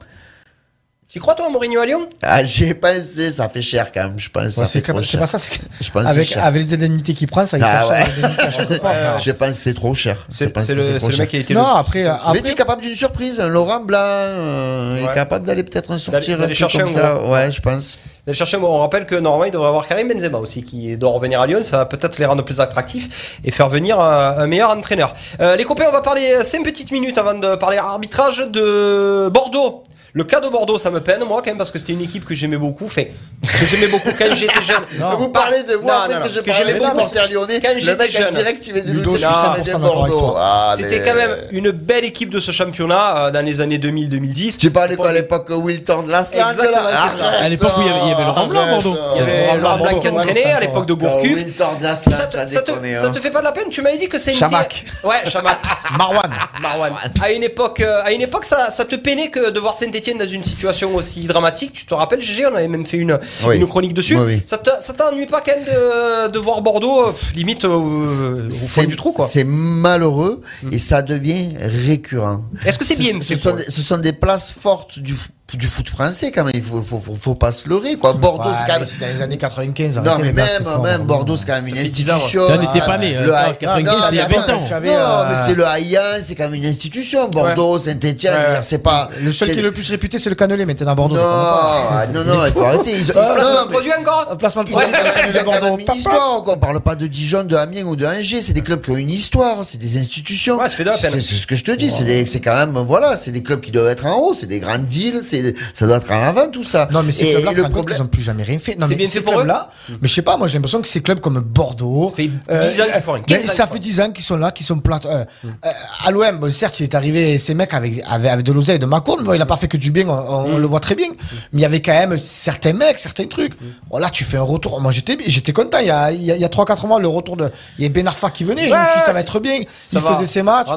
Tu crois toi Mourinho à Lyon? Ah, j'ai pensé, ça fait cher quand même, je pense. Ouais, C'est pas ça, c'est que- Je pense que avec, cher. avec les indemnités qu'il prend, ça il Ah fait cher, ouais. Je pense que c'est trop cher. C'est le, mec qui a été Non, le- après, Mais tu es capable d'une surprise. Un Laurent Blanc euh, Ouais. est capable d'aller peut-être en sortir D'aller- chercher comme un ça. gros. Ouais, je pense. D'aller chercher, on rappelle que normalement il devrait avoir Karim Benzema aussi qui doit revenir à Lyon, ça va peut-être les rendre plus attractifs et faire venir un, un meilleur entraîneur. Euh, les copains, on va parler 5 petites minutes avant de parler arbitrage de Bordeaux. Le cas de Bordeaux, ça me peine, moi, quand même, parce que c'était une équipe que j'aimais beaucoup. Fait, que j'aimais beaucoup quand j'étais jeune. Vous parlez de moi Non, après non, que non, je que j'aimais beaucoup. lyonnais. Quand Le j'étais mec jeune. direct, tu viens de Ludo, nous je suis dire 100% que c'était d'accord avec Bordeaux. toi. Ah, C'était quand même une belle équipe de ce championnat euh, dans les années 2000-2010. Tu parlais quoi à l'époque Wilton de Exactement, c'est ça. À l'époque où il y avait- il Laurent Blanc, Bordeaux. Il y avait Laurent Blanc qui entraînait à l'époque de Gourcuff. Wilton de Ça, te- fait pas de la peine? Tu m'avais dit que c'est une Chamac. Ouais, Chamac. Marwan. Marwan. À une époque, euh, à une époque, ça, te peinait que de voir Saint-Etienne dans une situation aussi dramatique. Tu te rappelles, GG, on avait même fait une, Oui. une chronique dessus. Oui, oui. Ça te- ça t'ennuie pas quand même de, de voir Bordeaux euh, limite euh, au fond du trou, quoi. C'est malheureux et ça devient récurrent. Est-ce que c'est Ce- bien ce, sont, ce sont des places fortes du, du foot français quand même. Il faut, faut, faut, faut pas se leurrer quoi. Bordeaux, Ouais, c'est quand même. c'est dans les années 95. Non mais même, même. Bordeaux c'est quand même une Ça fait 10 ans, institution. Toi, n'étais pas né, Le euh, Haï- 95, non, c'est il y a mais 20 attends, ans. Tu avais, Non euh, mais c'est le Haïen, c'est quand même une institution. Bordeaux, Saint-Etienne, Ouais. c'est pas. Le seul qui est le plus réputé, c'est le Canelet, maintenant à Bordeaux. Non, ah, non, non, il faut arrêter. Ils, ils- Ça, de mais- produit encore Un placement de Ils ont, produit. ils ont quand même une histoire. quoi. On parle pas de Dijon, de Amiens ou de Angers. C'est des clubs qui ont une histoire. C'est des institutions. C'est ce que je te dis. C'est des- C'est quand même, voilà, c'est des clubs qui doivent être en haut. C'est des grandes villes. C'est, ça doit être en avant tout ça. Non, mais ces clubs-là, le problème, ils ont plus jamais rien fait. Non, C'est mais bien ces fait pour eux clubs-là, mais je sais pas, moi j'ai l'impression que ces clubs comme Bordeaux. Ça fait 10 euh, ans qu'ils font rien, 15 mais ans qu'ils ça fait 10 ans qu'ils sont là, qu'ils sont plates. euh, euh, à l'OM, bon, certes, il est arrivé, ces mecs avec, avec, avec de l'oseille de Macron, bon, il a pas fait que du bien, on, on le voit très bien. Mais il y avait quand même certains mecs, certains trucs. Bon, là, tu fais un retour. Moi, j'étais, j'étais content. Il y a, il y a, il y a 3-4 mois, le retour de, il y a Ben Arfa qui venait. je me suis dit, ça va être bien. Va faisaient ses matchs.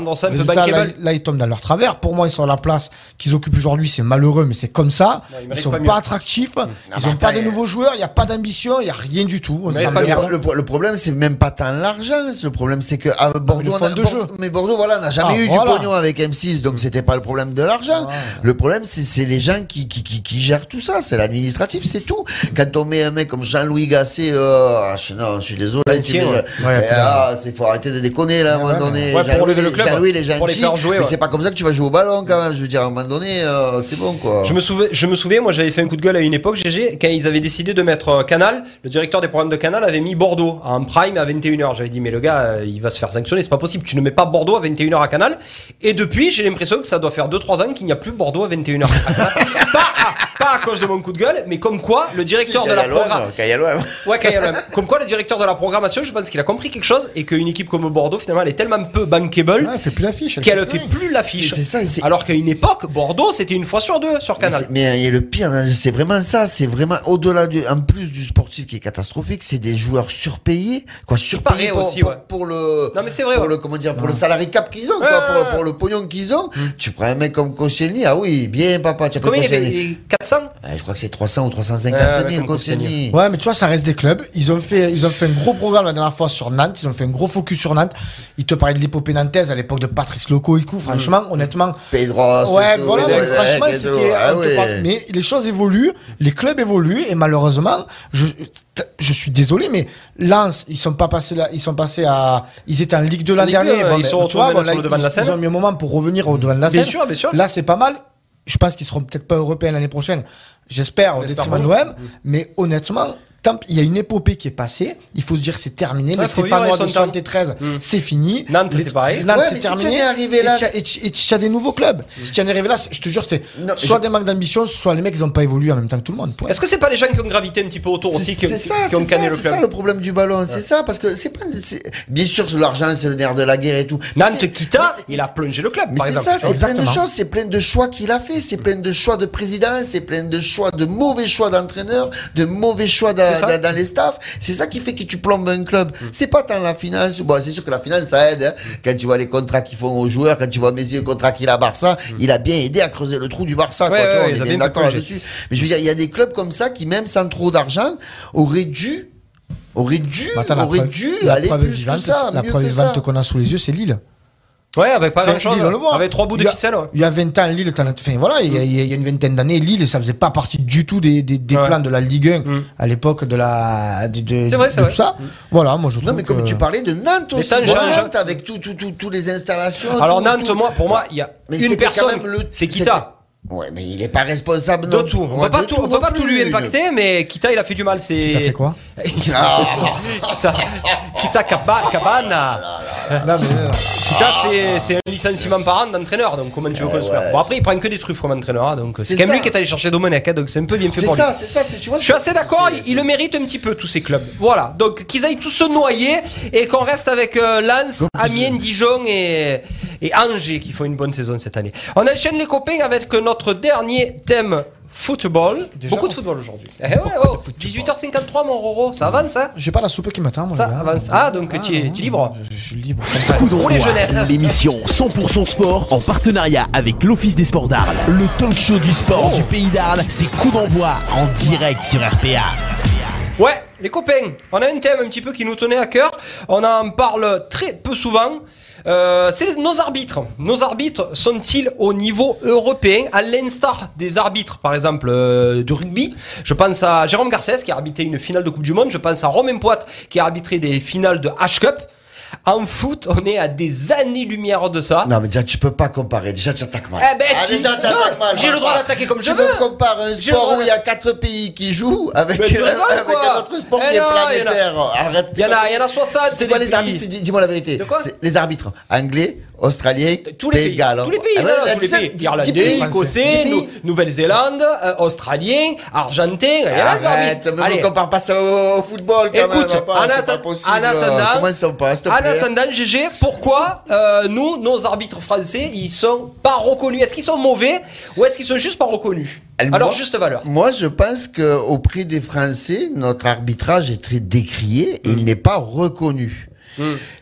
là, ils tombent dans leur travers. Pour moi, ils sont à la place qu'ils occupent aujourd'hui. C'est malheureux, mais c'est comme ça. ils ils sont pas attractifs. Ils mais ont pas de nouveaux joueurs. Il n'y a pas d'ambition. Il n'y a rien du tout. On Mais s'en pas merde. le, le- le problème, c'est même pas tant l'argent. Le problème, c'est que à Bordeaux, le on fond a- de Bordeaux- jeu. mais Bordeaux, voilà, n'a jamais Ah, eu voilà. du pognon avec M6, donc c'était pas le problème de l'argent. Le problème, c'est les gens qui, qui, qui, qui gèrent tout ça. C'est l'administratif, c'est tout. Quand on met un mec comme Jean-Louis Gasset, euh, ah, je, non, je suis désolé. L'ancien, c'est- ouais. euh, Ouais, ah, c'est faut arrêter de déconner là, à un moment donné. Jean-Louis, il est gentil, mais c'est pas comme ça que tu vas jouer au ballon quand même. Je veux dire, à un moment donné, euh, c'est bon quoi. Quoi. Je me, souviens, je me souviens, moi j'avais fait un coup de gueule à une époque, GG, quand ils avaient décidé de mettre euh, Canal, le directeur des programmes de Canal avait mis Bordeaux en prime à 21h. J'avais dit, mais le gars, euh, il va se faire sanctionner, c'est pas possible, tu ne mets pas Bordeaux à 21h à Canal. Et depuis, j'ai l'impression que ça doit faire 2-3 ans qu'il n'y a plus Bordeaux à 21h. pas, à, pas à cause de mon coup de gueule, mais comme quoi le directeur de la programmation. Ouais. Comme quoi le directeur de la programmation, je pense qu'il a compris quelque chose et qu'une équipe comme Bordeaux, finalement, elle est tellement peu bankable Ouais, elle fait plus l'affiche. qu'elle fait fait plus l'affiche. Alors qu'à une époque, Bordeaux, c'était une fois sur deux sur Mais Canal. c'est- Mais, et le pire, hein, c'est vraiment ça. C'est vraiment au-delà du, en plus du sportif qui est catastrophique, c'est des joueurs surpayés, quoi, surpayés pour, aussi, pour, ouais. pour le, Non, mais c'est vrai, pour ouais. le, comment dire, pour le salarié cap qu'ils ont, quoi, Ouais, pour, ouais, ouais. pour le pognon qu'ils ont. Tu prends un mec comme Koscielny, ah oui, bien papa, tu as pris Combien il y avait Koscielny. les 400 Ah, je crois que c'est 300 ou 350 Ouais, 000 comme Koscielny. Ouais, mais tu vois, ça reste des clubs. Ils ont fait, ils ont fait un gros programme la dernière fois sur Nantes. Ils ont fait un gros focus sur Nantes. Ils te parlaient de l'épopée nantaise à l'époque de Patrice Loco et coup. Franchement, honnêtement. Pedro, Ouais, voilà, mais franchement, c'était. Ah ouais. parle- Mais les choses évoluent, les clubs évoluent, et malheureusement, je, je suis désolé, mais Lens, ils sont pas passés là, ils sont passés à, ils étaient en Ligue 2 l'an dernier. Bon, ils mais sont tu vois, bon, sur là, le devant de ils- la scène. Ils ont mis un moment pour revenir au devant de la Bien scène. sûr, bien sûr. Là, c'est pas mal. Je pense qu'ils seront peut-être pas européens l'année prochaine. J'espère, au détriment de l'OM. Mais honnêtement, il y a une épopée qui est passée. Il faut se dire que c'est terminé. Ouais, le faut Stéphanois de avec son temps. 73, Mm. c'est fini. Nantes, Les- c'est pareil. Nantes, Ouais, c'est si terminé. tu en es arrivé là, Et tu as- des nouveaux clubs. Si tu en es arrivé là, c'est- je te jure, c'est soit je- des manques d'ambition, soit les mecs, ils ont pas évolué en même temps que tout le monde. Point. Est-ce que c'est pas les gens qui ont gravité un petit peu autour aussi qui, C'est qui- ça, qui ont c'est canné ça, le c'est club ça le problème du ballon, c'est ça, parce que c'est pas, c'est- bien sûr, l'argent c'est le nerf de la guerre et tout. Nantes c'est- Kita, c'est- il a plongé le club, c'est exemple. ça, c'est plein de choses, c'est plein de choix qu'il a fait, c'est plein de choix de président, c'est plein de choix de mauvais choix d'entraîneur, de mauvais choix C'est ça. Dans- dans les staffs. C'est ça qui fait que tu plombes un club. Mm. C'est pas tant la finance. Bon, c'est sûr que la finance ça aide. hein. Quand tu vois les contrats qu'ils font aux joueurs, quand tu vois Messi le contrat qu'il a à Barça, il a bien aidé à creuser le trou du Barça. quoi, Mm. Ouais, tu vois, ouais, on est bien d'accord là-dessus. Mais je veux dire, il y a des clubs comme ça qui même sans trop d'argent auraient dû auraient dû, Bah, preuve- dû aller plus vivante, que ça, La mieux preuve vivante qu'on a sous les yeux, c'est Lille. Ouais, avec pas Enfin, grand chose. Lille, on le voit. Avec trois bouts de Il y a- ficelle. ouais. Il y a 20 ans, Lille, as- enfin, voilà, il y, a, il y a une vingtaine d'années, Lille, ça faisait pas partie du tout des, des, des Ouais. plans de la Ligue 1 Mm. à l'époque de la, de, de- C'est vrai, de c'est vrai. tout ça. Voilà, moi je trouve Non, mais comme que- tu parlais de Nantes aussi, Jean- Nantes avec tout, tout, tout, tout les installations. Alors tout- Nantes, tout- moi, pour moi, il y a Mais une personne, quand même le- c'est Kita. Ouais, mais il est pas responsable De non tout. On Ouais, peut pas tout, on peut non pas tout lui impacter, mais Kita, il a fait du mal. C'est. T'as fait quoi? Kita, Kita Kaba- Cabana. Euh, Kita, c'est- c'est un licenciement par an d'entraîneur. Donc comment tu veux construire Bon après, il prend que des truffes comme entraîneur. donc c'est C'est quand même ça. lui qui est allé chercher Domenech. hein, donc c'est un peu bien fait C'est pour lui. ça, c'est ça, c'est- tu vois. Je suis assez d'accord, c'est- il, le mérite un petit peu tous ces clubs. Voilà, donc qu'ils aillent tous se noyer et qu'on reste avec euh, Lens, Amiens, Dijon et, et Angers qui font une bonne saison cette année. On enchaîne les copains avec notre dernier thème football. Déjà Beaucoup de football aujourd'hui. Eh ouais, oh, 18h53 mon Roro, ça avance hein J'ai pas la soupe qui m'attend, moi. Ça avance. Ah donc tu es, non, tu es libre Je, je suis libre. Coup Pour les d'envoi, jeunesses. l'émission 100% sport en partenariat avec l'Office des sports d'Arles. Le talk show du sport du pays d'Arles, c'est Coup d'envoi en direct sur RPA. Ouais, les copains, on a un thème un petit peu qui nous tenait à cœur. On en parle très peu souvent. Euh, c'est nos arbitres. Nos arbitres sont-ils au niveau européen, à l'instar des arbitres, par exemple, euh, du rugby? Je pense à Jérôme Garcès qui a arbitré une finale de Coupe du Monde. Je pense à Romain Poit qui a arbitré des finales de H-Cup. En foot, on est à des années-lumière de ça. Non, mais déjà, tu peux pas comparer. Déjà, tu attaques mal. Eh ben, si. déjà, tu attaques mal. j'ai le droit d'attaquer comme je Tu veux. me compares un sport où il y a quatre pays qui jouent avec, tu un autre sport Eh qui est non, planétaire. Arrête. Il y en a, il y en a 60. C'est quoi les pays. arbitres? Dis-moi la vérité. De quoi? C'est Les arbitres anglais, australiens, tous les pays pays, Galles. tous les pays, Ah tous les pays, Irlandais. Écossais. Nou- Nouvelle-Zélande, euh, Australiens, Argentins, il y a des Arrête, arbitres. mais Allez. me compare pas ça au football quand même. Écoute, en, atta- pas possible. en attendant, Comment sont pas, en attendant, GG, pourquoi euh, nous, nos arbitres français, ils sont pas reconnus? Est-ce qu'ils sont mauvais ou est-ce qu'ils sont juste pas reconnus? Alors moi- juste valeur. Moi, je pense que au prix des Français, notre arbitrage est très décrié et il n'est pas reconnu.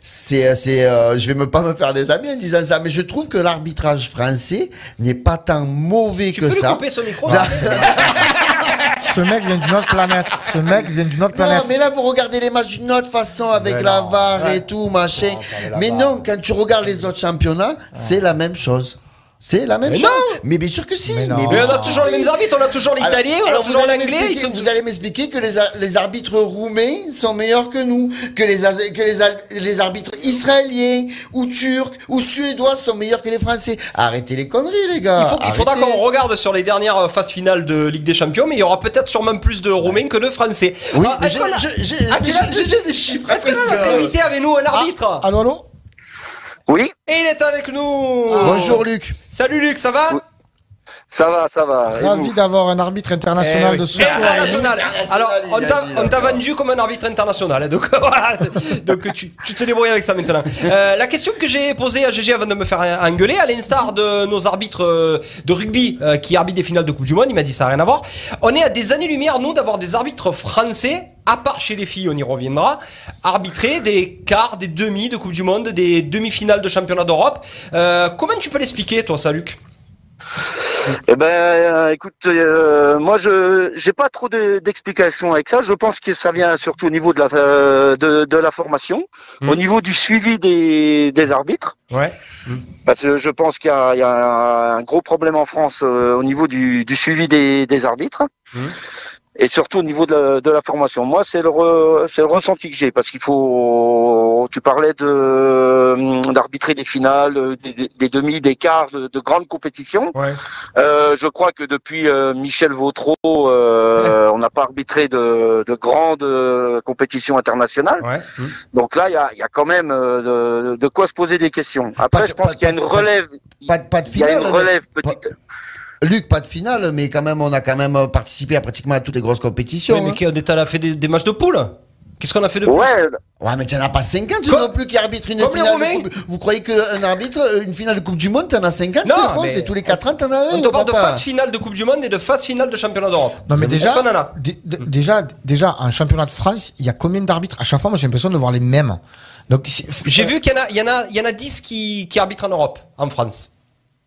C'est, c'est, euh, je vais me pas me faire des amis en disant ça, mais je trouve que l'arbitrage français n'est pas tant mauvais Tu que peux lui ça. couper son micro Non. Ce mec vient d'une autre planète. Ce mec vient d'une autre Non, planète. mais là, vous regardez les matchs d'une autre façon avec Mais la non, VAR ouais. et tout, machin. Non, mais non, quand tu regardes les autres championnats, c'est la même chose. C'est la même Mais chose. non Mais bien sûr que si. Mais on a toujours les mêmes arbitres, on a toujours l'italien, on a vous toujours l'anglais. sont- Vous allez m'expliquer que les, ar- les arbitres roumains sont meilleurs que nous, que les, as- que les, al- les arbitres israéliens ou turcs ou suédois sont meilleurs que les Français. Arrêtez les conneries, les gars. Il, faut, il faudra qu'on regarde sur les dernières euh, phases finales de Ligue des Champions, mais il y aura peut-être sûrement plus de Roumains que de Français. Oui, Ah, j'ai- Ah, j'ai- des chiffres. Est-ce que ça. invité avec nous un arbitre Allô, allô Oui, Et il est avec nous Bonjour Luc. Salut Luc, ça va ça va, ça va. Ravi d'avoir un arbitre international Eh oui. de ce soir. International. Alors, il on t'a vendu comme un arbitre international. hein, Donc voilà, donc tu, tu te débrouilles avec ça maintenant. Euh, la question que j'ai posée à GG avant de me faire engueuler, à l'instar de nos arbitres euh, de rugby euh, qui arbitrent des finales de Coupe du Monde, il m'a dit ça n'a rien à voir. On est à des années-lumière, nous, d'avoir des arbitres français, à part chez les filles, on y reviendra, arbitrer des quarts, des demi de Coupe du Monde, des demi-finales de championnat d'Europe. Euh, comment tu peux l'expliquer, toi, ça, Luc? Eh ben, euh, écoute, euh, moi, je j'ai pas trop de- d'explications avec ça. Je pense que ça vient surtout au niveau de la euh, de, de la formation, Hmm. au niveau du suivi des, des arbitres. Ouais. Parce que je pense qu'il y, a il y a un gros problème en France au niveau du, du suivi des, des arbitres. Mhm. Et surtout au niveau de la, de la formation. Moi, c'est le, re- c'est le ressenti que j'ai, parce qu'il faut. Tu parlais de hum, d'arbitrer des finales, des, des- demi, des quarts, de, de grandes compétitions. Ouais. Euh, je crois que depuis euh, Michel Vautreau, euh, on n'a pas arbitré de, de grandes euh, compétitions internationales. Ouais. Donc là, il y a, y a quand même euh, de, de quoi se poser des questions. Après, Pas- je pense qu'il y a une relève. Pas, de- pas de Il y a finale. une relève petite. Luc, pas de finale, mais quand même, on a quand même euh, participé à pratiquement à toutes les grosses compétitions. Ouais, mais hein. qui- on est allé fait des, des matchs de poule Qu'est-ce qu'on a fait de plus? Ouais, Ouais, mais tu n'en as pas 50 Comme- non plus qui arbitrent une comme finale. De coupe. Vous croyez qu'un arbitre, euh, une finale de Coupe du Monde, t'en as 50 Non, C'est tous les 4 ans, t'en as un. On te parle de phase finale de Coupe du Monde et de phase finale de championnat d'Europe. Non mais déjà, en a? dé- dé- déjà, déjà, en championnat de France, il y a combien d'arbitres? À chaque fois, moi j'ai l'impression de voir les mêmes. Donc J'ai euh, vu qu'il y en a, il y en a, il y en a 10 qui, qui arbitrent en Europe, en France.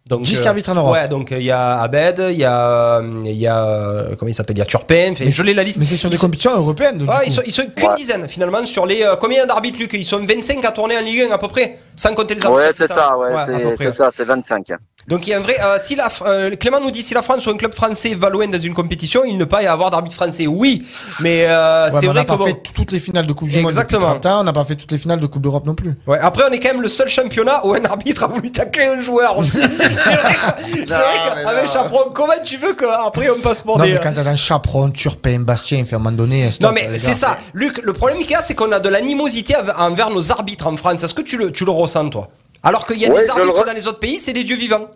Donc, 10 qui arbitrent en Europe. Ouais, donc euh, il y a Abed, il y a, euh, il y a, euh, comment il s'appelle, il y a Turpin. Mais je l'ai la liste. Mais c'est sur des compétitions européennes. du Ouais, ils sont, ils sont qu'une Ouais. dizaine finalement sur les euh, combien d'arbitres Luc? Ils sont 25 à tourner en Ligue 1 à peu près, sans compter les arbitres. ouais, c'est ça, ouais, c'est ça, c'est 25. Donc il y a un vrai. euh, si la, euh, Clément nous dit si la France ou un club français va loin dans une compétition, il ne peut pas y avoir d'arbitre français. Oui, mais euh, Ouais, c'est vrai n'a que pas bon. fait toutes les finales de Coupe du Monde Exactement. depuis 30 ans, on n'a pas fait toutes les finales de Coupe d'Europe non plus. Ouais, après, on est quand même le seul championnat où un arbitre a voulu tacler un joueur aussi. c'est vrai, qu'avec Chaperon, comment tu veux qu'après on passe pour non, des. mais quand t'as un chaperon, Turpin, Bastien, fait à un moment donné. stop, Non mais les c'est ça, Luc. Le problème qu'il y a, c'est qu'on a de l'animosité envers nos arbitres en France. Est-ce que tu le, tu le ressens toi? Alors qu'il y a Ouais, des le arbitres re- dans les autres pays, c'est des dieux vivants.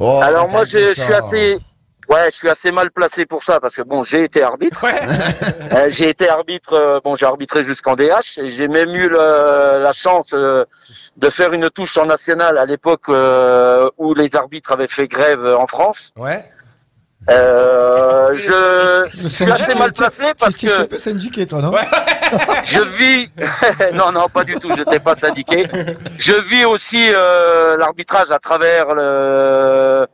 Oh, Alors moi, je, suis assez, ouais, je suis assez mal placé pour ça parce que bon, j'ai été arbitre. Ouais. Euh, j'ai été arbitre, euh, bon, j'ai arbitré jusqu'en DH et j'ai même eu le- la chance euh, de faire une touche en national à l'époque euh, où les arbitres avaient fait grève en France. Ouais. Euh, je, je suis assez mal placé parce tu- tu es un que peu syndiqué, toi, non je vis, non, non, pas du tout, je n'étais pas syndiqué. Je vis aussi euh, l'arbitrage à travers le,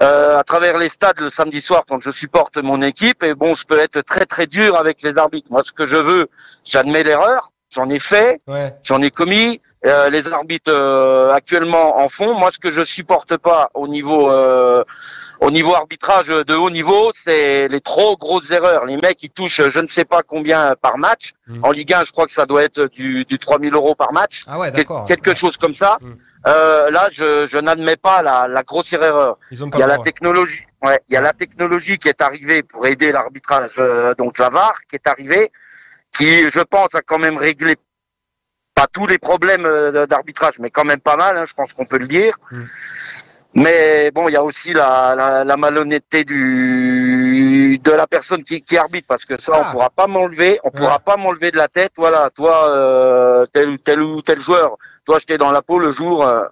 euh, à travers les stades le samedi soir quand je supporte mon équipe. Et bon, je peux être très très dur avec les arbitres. Moi, ce que je veux, j'admets l'erreur, j'en ai fait, Ouais. j'en ai commis. Euh, les arbitres euh, actuellement en font. Moi, ce que je supporte pas au niveau euh, au niveau arbitrage de haut niveau, c'est les trop grosses erreurs. Les mecs, ils touchent je ne sais pas combien par match. Mm. En Ligue 1, je crois que ça doit être du, du 3000 euros par match. Ah ouais, Quel- d'accord. quelque chose comme ça. Mm. Euh, là, je, je n'admets pas la, la grossière erreur. Ils ont Il pas y a la technologie, ouais, il y a la technologie qui est arrivée pour aider l'arbitrage, euh, donc la VAR qui est arrivée, qui, je pense, a quand même réglé pas tous les problèmes euh, d'arbitrage, mais quand même pas mal. hein, je pense qu'on peut le dire. Mm. Mais bon, il y a aussi la, la, la malhonnêteté du de la personne qui, qui arbitre, parce que ça, Ah. on pourra pas m'enlever, on Ouais. pourra pas m'enlever de la tête. Voilà, toi, euh, tel ou tel ou tel joueur, toi, j'étais dans la peau le jour. euh,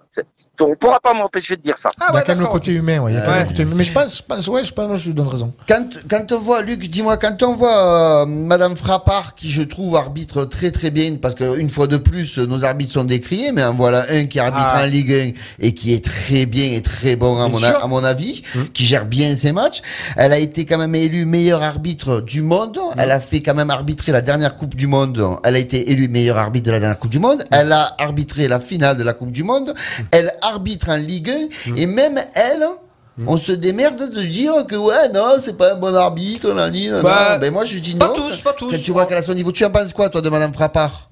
on pourra pas m'empêcher de dire ça. Ah Il y a quand même le côté humain, ouais, il y a quand même Ouais. le côté humain. Mais je pense, je pense, ouais, je pense, je lui donne raison. Quand, quand on voit, Luc, dis-moi, quand on voit euh, Madame Frappard, qui je trouve arbitre très très bien, parce qu'une fois de plus, nos arbitres sont décriés, mais en voilà un qui arbitre Ah. en Ligue 1 et qui est très bien et très bon à mon, a- à mon avis, Mmh. qui gère bien ses matchs. Elle a été quand même élue meilleure arbitre du monde. Mmh. Elle a fait quand même arbitrer la dernière Coupe du Monde. Elle a été élue meilleure arbitre de la dernière Coupe du monde. Elle a arbitré la finale de la Coupe du Monde. Elle arbitre en Ligue 1 et même elle. On se démerde de dire que ouais non c'est pas un bon arbitre nanani, nanana. Bah, ben moi je dis pas non tous, pas tous. quand tu vois qu'elle a son niveau tu en penses quoi toi de Madame Frappard?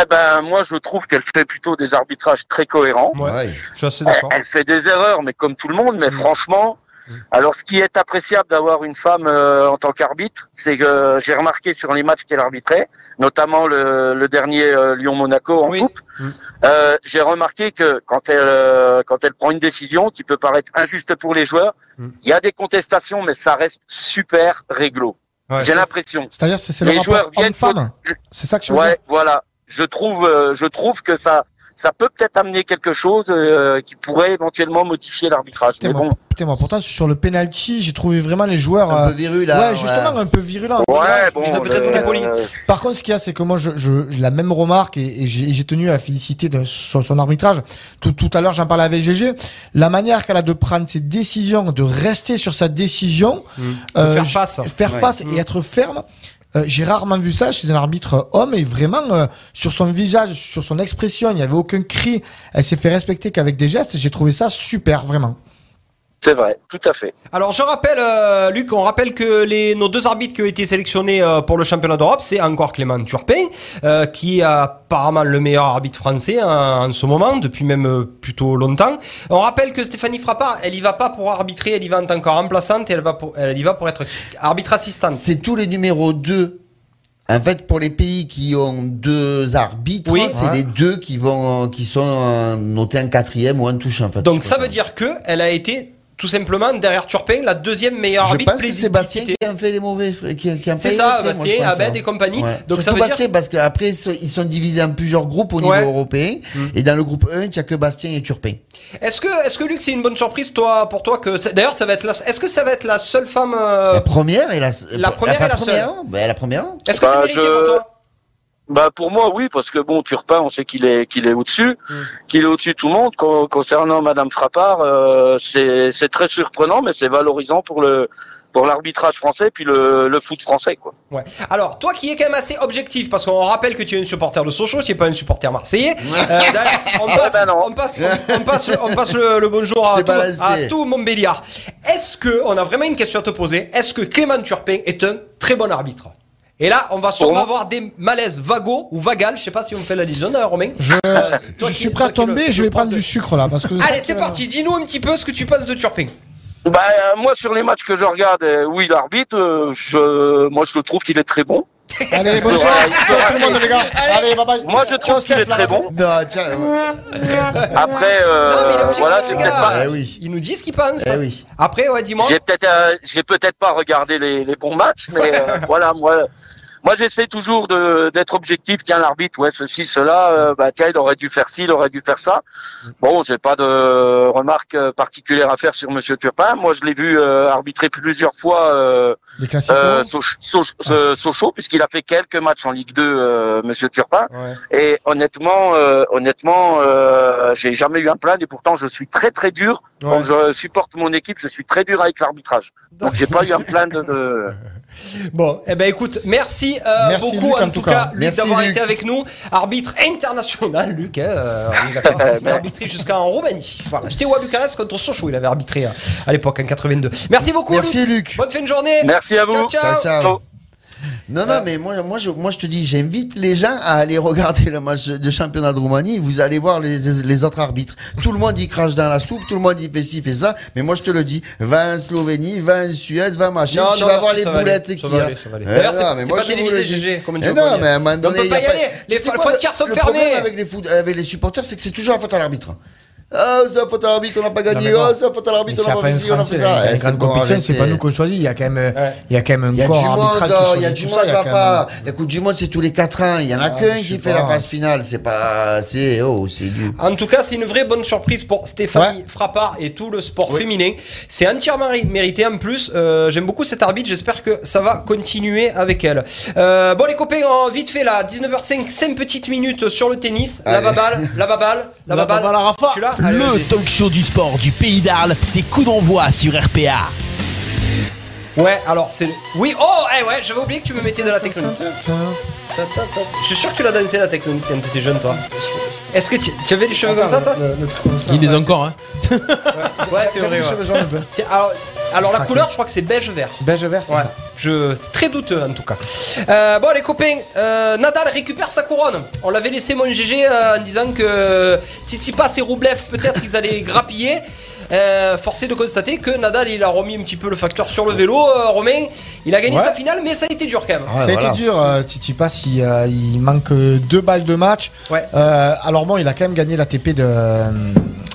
Eh ben, moi, je trouve qu'elle fait plutôt des arbitrages très cohérents. Ouais. Je suis assez Elle, d'accord. elle fait des erreurs, mais comme tout le monde. Mais franchement, alors ce qui est appréciable d'avoir une femme euh, en tant qu'arbitre, c'est que j'ai remarqué sur les matchs qu'elle arbitrait, notamment le, le dernier euh, Lyon-Monaco en Oui. coupe, Mm. euh, j'ai remarqué que quand elle euh, quand elle prend une décision qui peut paraître injuste pour les joueurs, il Mm. y a des contestations, mais ça reste super réglo. Ouais. J'ai l'impression. C'est-à-dire, c'est le Les rapport joueurs viennent homme-femme. C'est ça que tu veux Ouais, dire voilà. Je trouve, euh, je trouve que ça, ça peut peut-être amener quelque chose euh, qui pourrait éventuellement modifier l'arbitrage. Mais bon, putain, moi, pourtant, sur le penalty, j'ai trouvé vraiment les joueurs. un euh, peu virulent Ouais, justement, un peu virulent. ouais, bon. ils ont peut-être euh, polis. Par contre, ce qu'il y a, c'est que moi, je, je, la même remarque et, et j'ai, tenu à la féliciter de son, son arbitrage. Tout, tout à l'heure, j'en parlais avec GG. La manière qu'elle a de prendre ses décisions, de rester sur sa décision, euh, faire face. faire Ouais. face et être ferme. Euh, j'ai rarement vu ça chez un arbitre homme et vraiment euh, sur son visage, sur son expression, il n'y avait aucun cri. Elle s'est fait respecter qu'avec des gestes. J'ai trouvé ça super, vraiment. C'est vrai, tout à fait. Alors je rappelle, euh, Luc, on rappelle que les, nos deux arbitres qui ont été sélectionnés euh, pour le championnat d'Europe, c'est encore Clément Turpin, euh, qui est apparemment le meilleur arbitre français hein, en ce moment, depuis même euh, plutôt longtemps. On rappelle que Stéphanie Frappard, elle y va pas pour arbitrer, elle y va en tant que remplaçante, et elle, va pour, elle y va pour être arbitre assistante. c'est tous les numéros 2 en fait, pour les pays qui ont deux arbitres, Oui. c'est Ouais. les deux qui vont, qui sont notés en quatrième ou en touche, en fait. Donc ça veut dire que elle a été tout simplement derrière Turpin la deuxième meilleure Je arbitre pense que c'est Bastien qui en fait les mauvais, qui, C'est ça, moi, Bastien, je pense, Abed hein. et compagnie. Ouais. Donc ça Surtout veut dire Bastien, parce qu'après, ils sont- ils sont divisés en plusieurs groupes au niveau Ouais. européen. Mm. Et dans le groupe 1, il n'y a que Bastien et Turpin. Est-ce que, est-ce que Luc, c'est une bonne surprise toi, pour toi que d'ailleurs ça va être la, est-ce que ça va être la seule femme euh, La première et la, la première pas et la seule? Ben, la première. Est-ce que Bah, c'est mérité je- pour toi? Bah pour moi oui parce que bon Turpin on sait qu'il est qu'il est au-dessus, Mm. qu'il est au-dessus de tout le monde. Con- concernant Madame Frappard, euh, c'est c'est très surprenant mais c'est valorisant pour le pour l'arbitrage français puis le, le foot français quoi. Ouais. Alors, toi qui es quand même assez objectif, parce qu'on rappelle que tu es un supporter de Sochaux, tu n'es pas un supporter marseillais. Euh, d'ailleurs, on, passe, ben on, passe, on, on passe, on passe le, le bonjour à tout, à tout Montbéliard. Est-ce que, on a vraiment une question à te poser, est-ce que Clément Turpin est un très bon arbitre? Et là, on va sûrement avoir des malaises vagos ou vagales. Je sais pas si on fait la liaison, hein, Romain. Je, Euh, toi je qui- suis prêt à tomber, le- je vais le prendre de- du sucre là. Parce que je Allez, c'est que- parti. Dis-nous un petit peu ce que tu penses de Turpin. Bah euh, moi sur les matchs que je regarde euh, où il arbitre, euh, je moi je trouve qu'il est très bon. Allez, bonsoir. Ciao tout le monde, les gars. Allez, bye bye. Moi je Ciao, trouve qu'il Steph, est très là, bon. Non, tiens, ouais. Après euh, Non, voilà les c'est gars. peut-être pas Eh oui. Il nous dit ce qu'il pense. Eh oui. Après, ouais, dis-moi. J'ai peut-être euh, j'ai peut-être pas regardé les, les bons matchs, mais euh, voilà moi moi j'essaie toujours de d'être objectif. Tiens l'arbitre, ouais ceci cela, euh, bah tiens il aurait dû faire ci, il aurait dû faire ça. Bon j'ai pas de remarques euh, particulières à faire sur Monsieur Turpin. Moi je l'ai vu euh, arbitrer plusieurs fois euh, euh, Soch- Soch- euh, Sochaux puisqu'il a fait quelques matchs en Ligue 2 euh, Monsieur Turpin. Ouais. Et honnêtement, euh, honnêtement, euh, j'ai jamais eu un plan et pourtant je suis très très dur. Ouais. Quand je supporte mon équipe, je suis très dur avec l'arbitrage. Donc j'ai pas eu un plan de. Bon, eh ben écoute, merci, euh, Merci, beaucoup Luc, en, en tout cas, cas. D'avoir été avec nous, arbitre international, Luc. Hein, euh, il a fait- il a arbitré jusqu'en Roumanie. Voilà, j'étais au à Bucarest contre Sochaux, il avait arbitré euh, à l'époque en 82. Merci beaucoup, Merci, Luc. Luc. Bonne fin de journée. Merci à vous. Ciao, ciao. Ciao, ciao. Non, non, mais moi, moi, je, moi, je te dis, j'invite les gens à aller regarder le match de championnat de Roumanie. Vous allez voir les, les autres arbitres. Tout le monde y crache dans la soupe, tout le monde y fait ci, fait ça. Mais moi, je te le dis, va en Slovénie, va en Suède, va machin. Non, tu non, vas non, voir les boulettes ça qu'il va y a. aller, ça va aller. Eh D'ailleurs, c'est- pas télévisé, le. GG, Eh non, mais à un moment On donné, peut il y aller. Les Tu sais fo- quoi, frontières sont le fermées. problème avec les, foot- avec les supporters, c'est que c'est toujours la faute à l'arbitre. Ah, c'est la faute à l'arbitre, on n'a pas gagné. Ah, c'est la faute à l'arbitre, on a pas on a fait ça. Eh, Les c'est grandes bon, compétitions, c'est pas nous qu'on choisit. Il y a quand même, Ouais. il y a quand même un Il y a corps du monde, arbitral qui il y a choisit du monde, ça. papa. La Coupe du Monde, c'est tous les 4 ans. Il y en a Ah, qu'un qui fait pas. la phase finale. C'est pas, c'est, oh, c'est du. En tout cas, c'est une vraie bonne surprise pour Stéphanie Frappard et tout le sport féminin. C'est entièrement ri- mérité en plus. Euh, J'aime beaucoup cette arbitre. J'espère que ça va continuer avec elle. Euh, bon, les copains, vite fait là, 19h05, 5 petites minutes sur le tennis. La baballe, la baballe, la La baballe. baballe à Rafa. Tu l'as Allez, Le talk show du sport du pays d'Arles, c'est coup d'envoi sur RPA. Ouais, alors c'est. Oui, oh, eh ouais, j'avais oublié que tu me mettais de la technique. Je suis sûr que tu l'as dansé la techno quand t'étais jeune, toi. Est-ce que tu, tu avais les cheveux comme ça, toi Le, le truc comme ça. Il les a encore, hein. Ouais, c'est vrai. Ouais. Tiens, Alors, alors la couleur, je crois que c'est beige vert. Beige vert, c'est Ouais, ça. je très douteux en tout cas. Euh, bon les copains, euh, Nadal récupère sa couronne. On l'avait laissé mon GG euh, en disant que Tsitsipas et Roublev peut-être ils allaient grappiller. Euh, forcé de constater que Nadal il a remis un petit peu le facteur sur le vélo. Euh, Romain, il a gagné Ouais. sa finale, mais ça a été dur quand même. Ouais, ça a voilà. été dur, euh, Titi Pass, il, euh, il manque deux balles de match. Ouais. Euh, alors bon, il a quand même gagné l'ATP de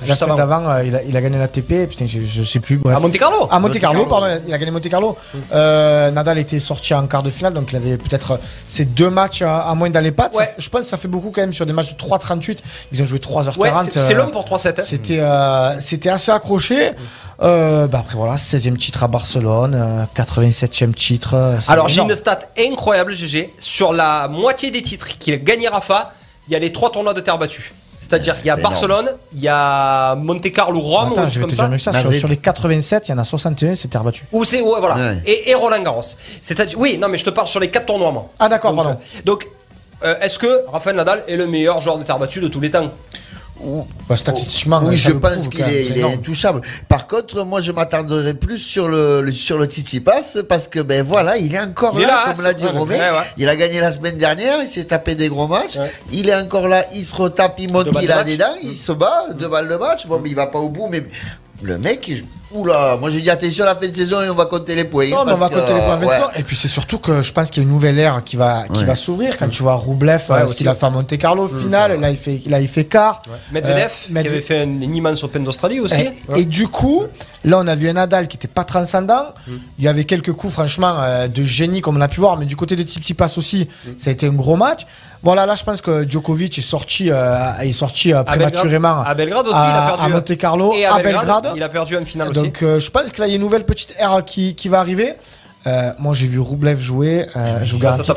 la semaine avant. d'avant. euh, il, a, il a gagné l'ATP, putain, je, je sais plus. Bref. À Monte Carlo. À Monte Carlo, pardon, il a- gagné Monte Carlo. Euh, Nadal était sorti en quart de finale, donc il avait peut-être ces deux matchs à, à moins dans les pattes. Ça Ouais. fait- je pense que ça fait beaucoup quand même sur des matchs de 3h38. Ils ont joué 3h40. Ouais, c'est c'est l'homme pour 3-7. hein. C'était euh, c'était assez accroché. Euh, bah après voilà, 16e titre à Barcelone, euh, 87e titre. euh, Alors j'ai une stat incroyable GG. Sur la moitié des titres qu'il a gagné Rafa, il y a les trois tournois de terre battue. C'est-à-dire qu'il y a Barcelone, il y a Monte Carlo, Rome, ou Attends, un je vais te comme dire mieux ça. que ça. Sur, sur les 87, il y en a 61, c'est terre battue. Ou c'est ouais, voilà. Ouais. Et, et Roland Garros. C'est-à-dire oui, non mais je te parle sur les quatre tournois moi. Ah d'accord, pardon. euh, Donc euh, est-ce que Rafael Nadal est le meilleur joueur de terre battue de tous les temps? Bah, statistiquement, Oui, je pense qu'il est, intouchable. Par contre, moi, je m'attarderai plus sur le, le- sur le Tsitsipas parce que ben voilà, il est encore Il là, là, comme l'a dit Romain. ouais. Il a gagné la semaine dernière, il s'est tapé des gros matchs. Ouais. Il est encore là, il se retape, il monte, il a des dents, il se bat, deux balles de match. Bon, mais il va pas au bout, mais le mec, oula, moi je dis attention à la fin de saison et on va compter les points. Non, mais on va que, compter les points ouais. Et puis c'est surtout que je pense qu'il y a une nouvelle ère qui va, qui Ouais. va s'ouvrir quand tu vois Roublev, Ouais, euh, aussi, ce qu'il a fait à Monte Carlo, final, là il fait, là il fait quart. Medvedev, Euh, qui avait fait un, un immense Open d'Australie aussi. Et, Ouais. et du coup, là on a vu un Nadal qui était pas transcendant. Mm. Il y avait quelques coups franchement euh, de génie comme on a pu voir, mais du côté de Tsitsipas aussi, Mm. ça a été un gros match. Voilà, là je pense que Djokovic est sorti, euh, est sorti euh, À Belgrade- prématurément à Belgrade aussi, il a perdu. à Monte Carlo, Et à Belgrade. il a perdu en finale aussi. Donc je pense que là il y a une nouvelle petite ère qui, qui va arriver. Euh, moi j'ai vu Roublev jouer, euh, je vous Ah, ça garantis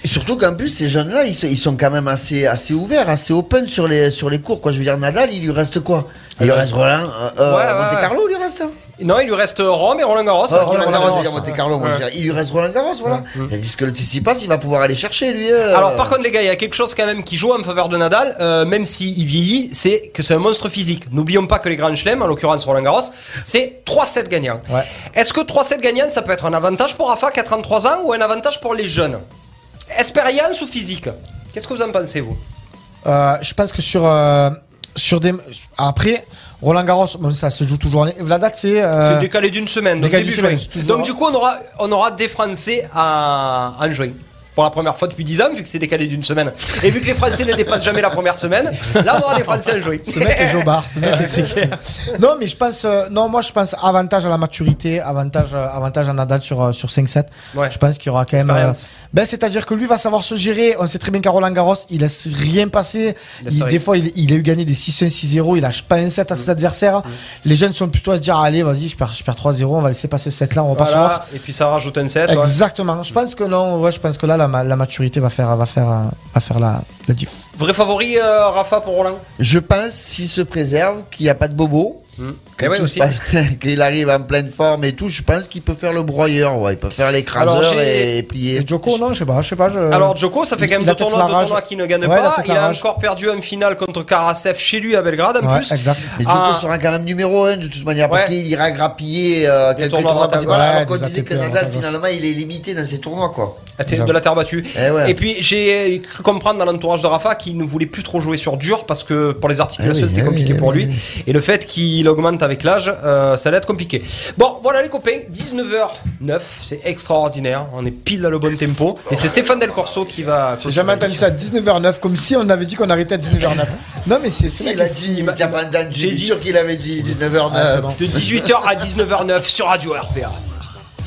qu'il Surtout qu'en plus, ces jeunes-là, ils, sont- ils sont quand même assez, assez ouverts, assez open sur les, sur les cours. Quoi. Je veux dire, Nadal, il lui reste quoi? Il lui reste Roland, euh, euh, Ouais, ouais, Monte ouais. Carlo, il lui reste? Non, il lui reste Rome et Roland Garros. Qui Roland Garros, dire Garros. Monte Carlo, Ouais. dire, il lui reste Roland Garros, voilà. C'est-à-dire que le Tsitsipas, il va pouvoir aller chercher, lui. euh. Alors par contre les gars, il y a quelque chose quand même qui joue en faveur de Nadal, euh, même s'il vieillit, c'est que c'est un monstre physique. N'oublions pas que les grands chelems, en l'occurrence Roland Garros, c'est 3-7 gagnants. Ouais. Est-ce que 3-7 gagnants, ça peut être un avantage pour Rafa qui a 33 ans ou un avantage pour les jeunes? Expérience ou physique? Qu'est-ce que vous en pensez vous? Euh, je pense que sur, euh, sur des. Après, Roland Garros, bon, ça se joue toujours. en- La date c'est. euh, C'est décalé d'une semaine, donc début juin. toujours- Donc du coup on aura, on aura des Français en, en juin. Pour la première fois depuis 10 ans, vu que c'est décalé d'une semaine. Et vu que les Français ne dépassent jamais la première semaine, là on aura des Français en juin. Ce mec est jobard. Ce mec est Non, mais je pense. euh, non, moi je pense avantage à la maturité, avantage, euh, avantage à Nadal sur, euh, sur 5-7. Ouais. Je pense qu'il y aura quand même. euh, ben, c'est-à-dire que lui va savoir se gérer. On sait très bien qu'à Roland Garros, il laisse rien passer. Il des fois, il, il a eu gagné des 6-1, 6-0. Il lâche pas un 7 à ses adversaires. Les jeunes sont plutôt à se dire allez, vas-y, je perds, je perds 3-0. On va laisser passer ce 7 là. On va pas sur l'autre. Voilà, et puis ça rajoute un 7. ouais. Exactement. Je pense que non. Ouais, je pense que là, la, ma- la maturité va faire, va faire, va faire la, la diff. Vrai favori, euh, Rafa, pour Roland? Je pense, s'il se préserve, qu'il n'y a pas de bobo. Que Eh ouais, tout aussi. qu'il arrive en pleine forme et tout, je pense qu'il peut faire le broyeur, ouais, il peut faire l'écraseur et plier. Et Djoko, non, je sais pas, je sais pas. je- Alors Djoko, ça fait quand même a deux tournois, deux tournois qui ne gagne Ouais, il a pas. Il a encore perdu en finale contre Karasev chez lui à Belgrade en Ouais, plus. exact. Mais Djoko Ah. sera quand même numéro 1 de toute manière, parce qu'il ira grappiller euh, quelques tournois Parce qu'on disait que Nadal, finalement, il est limité dans ses tournois, quoi. Ah, c'est de la terre battue. Eh ouais. Et puis j'ai cru comprendre dans l'entourage de Rafa qu'il ne voulait plus trop jouer sur dur parce que pour les articulations oui, c'était compliqué pour lui. Et le fait qu'il augmente avec l'âge, euh, ça allait être compliqué. Bon, voilà les copains, 19h09, c'est extraordinaire. On est pile dans le bon tempo. Et c'est Stéphane Del Corso qui va. J'ai jamais entendu ça à 19h09, comme si on avait dit qu'on arrêtait à 19h09. Non, mais c'est Si, c'est il a dit, il pas entendu, J'ai dit- sûr qu'il avait dit 19h09. Ah, bon. De 18h à 19h09 sur Radio RPA.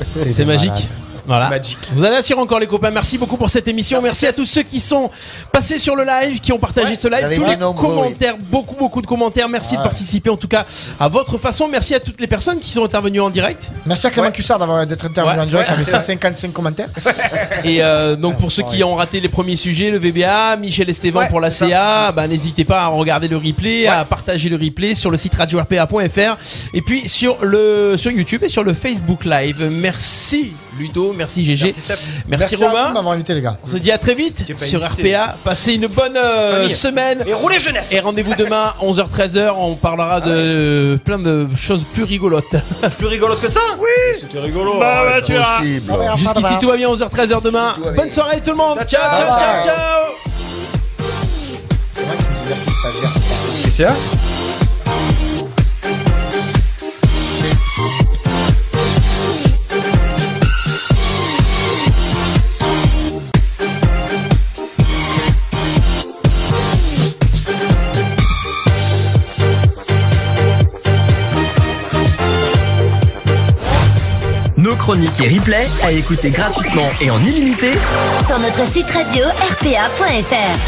C'est magique. Voilà. Magique. Vous allez assurer encore les copains. Merci beaucoup pour cette émission. Merci, à tous ceux qui sont passés sur le live, qui ont partagé Ouais, ce live, tous les nombreux, commentaires, beaucoup beaucoup de commentaires. Merci de participer en tout cas à votre façon. Merci à toutes les personnes qui sont intervenues en direct. Merci à Clément Ouais. Cussard d'avoir d'être intervenu en direct avec c'est ses 55 commentaires. Et euh, donc pour ceux qui ont raté les premiers sujets, le VBA, Michel Estevan pour la CA, bah, n'hésitez pas à regarder le replay, à partager le replay sur le site radio-rpa.fr et puis sur le sur YouTube et sur le Facebook Live. Merci Ludo, merci GG. Merci. Merci, Romain. de m'avoir invité, les gars. On se dit à très vite sur invité. RPA. Passez une bonne euh, Famille. semaine. Et roulez jeunesse Et rendez-vous demain 11h-13h. On parlera de plein de choses plus rigolotes. Plus rigolote que ça Oui C'était rigolo. Bah ouais, tu. Jusqu'ici tout va bien 11h-13h demain. Bonne soirée tout le monde. Ciao, Ciao ciao ciao. ciao. ciao. Qu'est-ce qu'il y a? Chroniques et replays à écouter gratuitement et en illimité Sur notre site radio rpa.fr.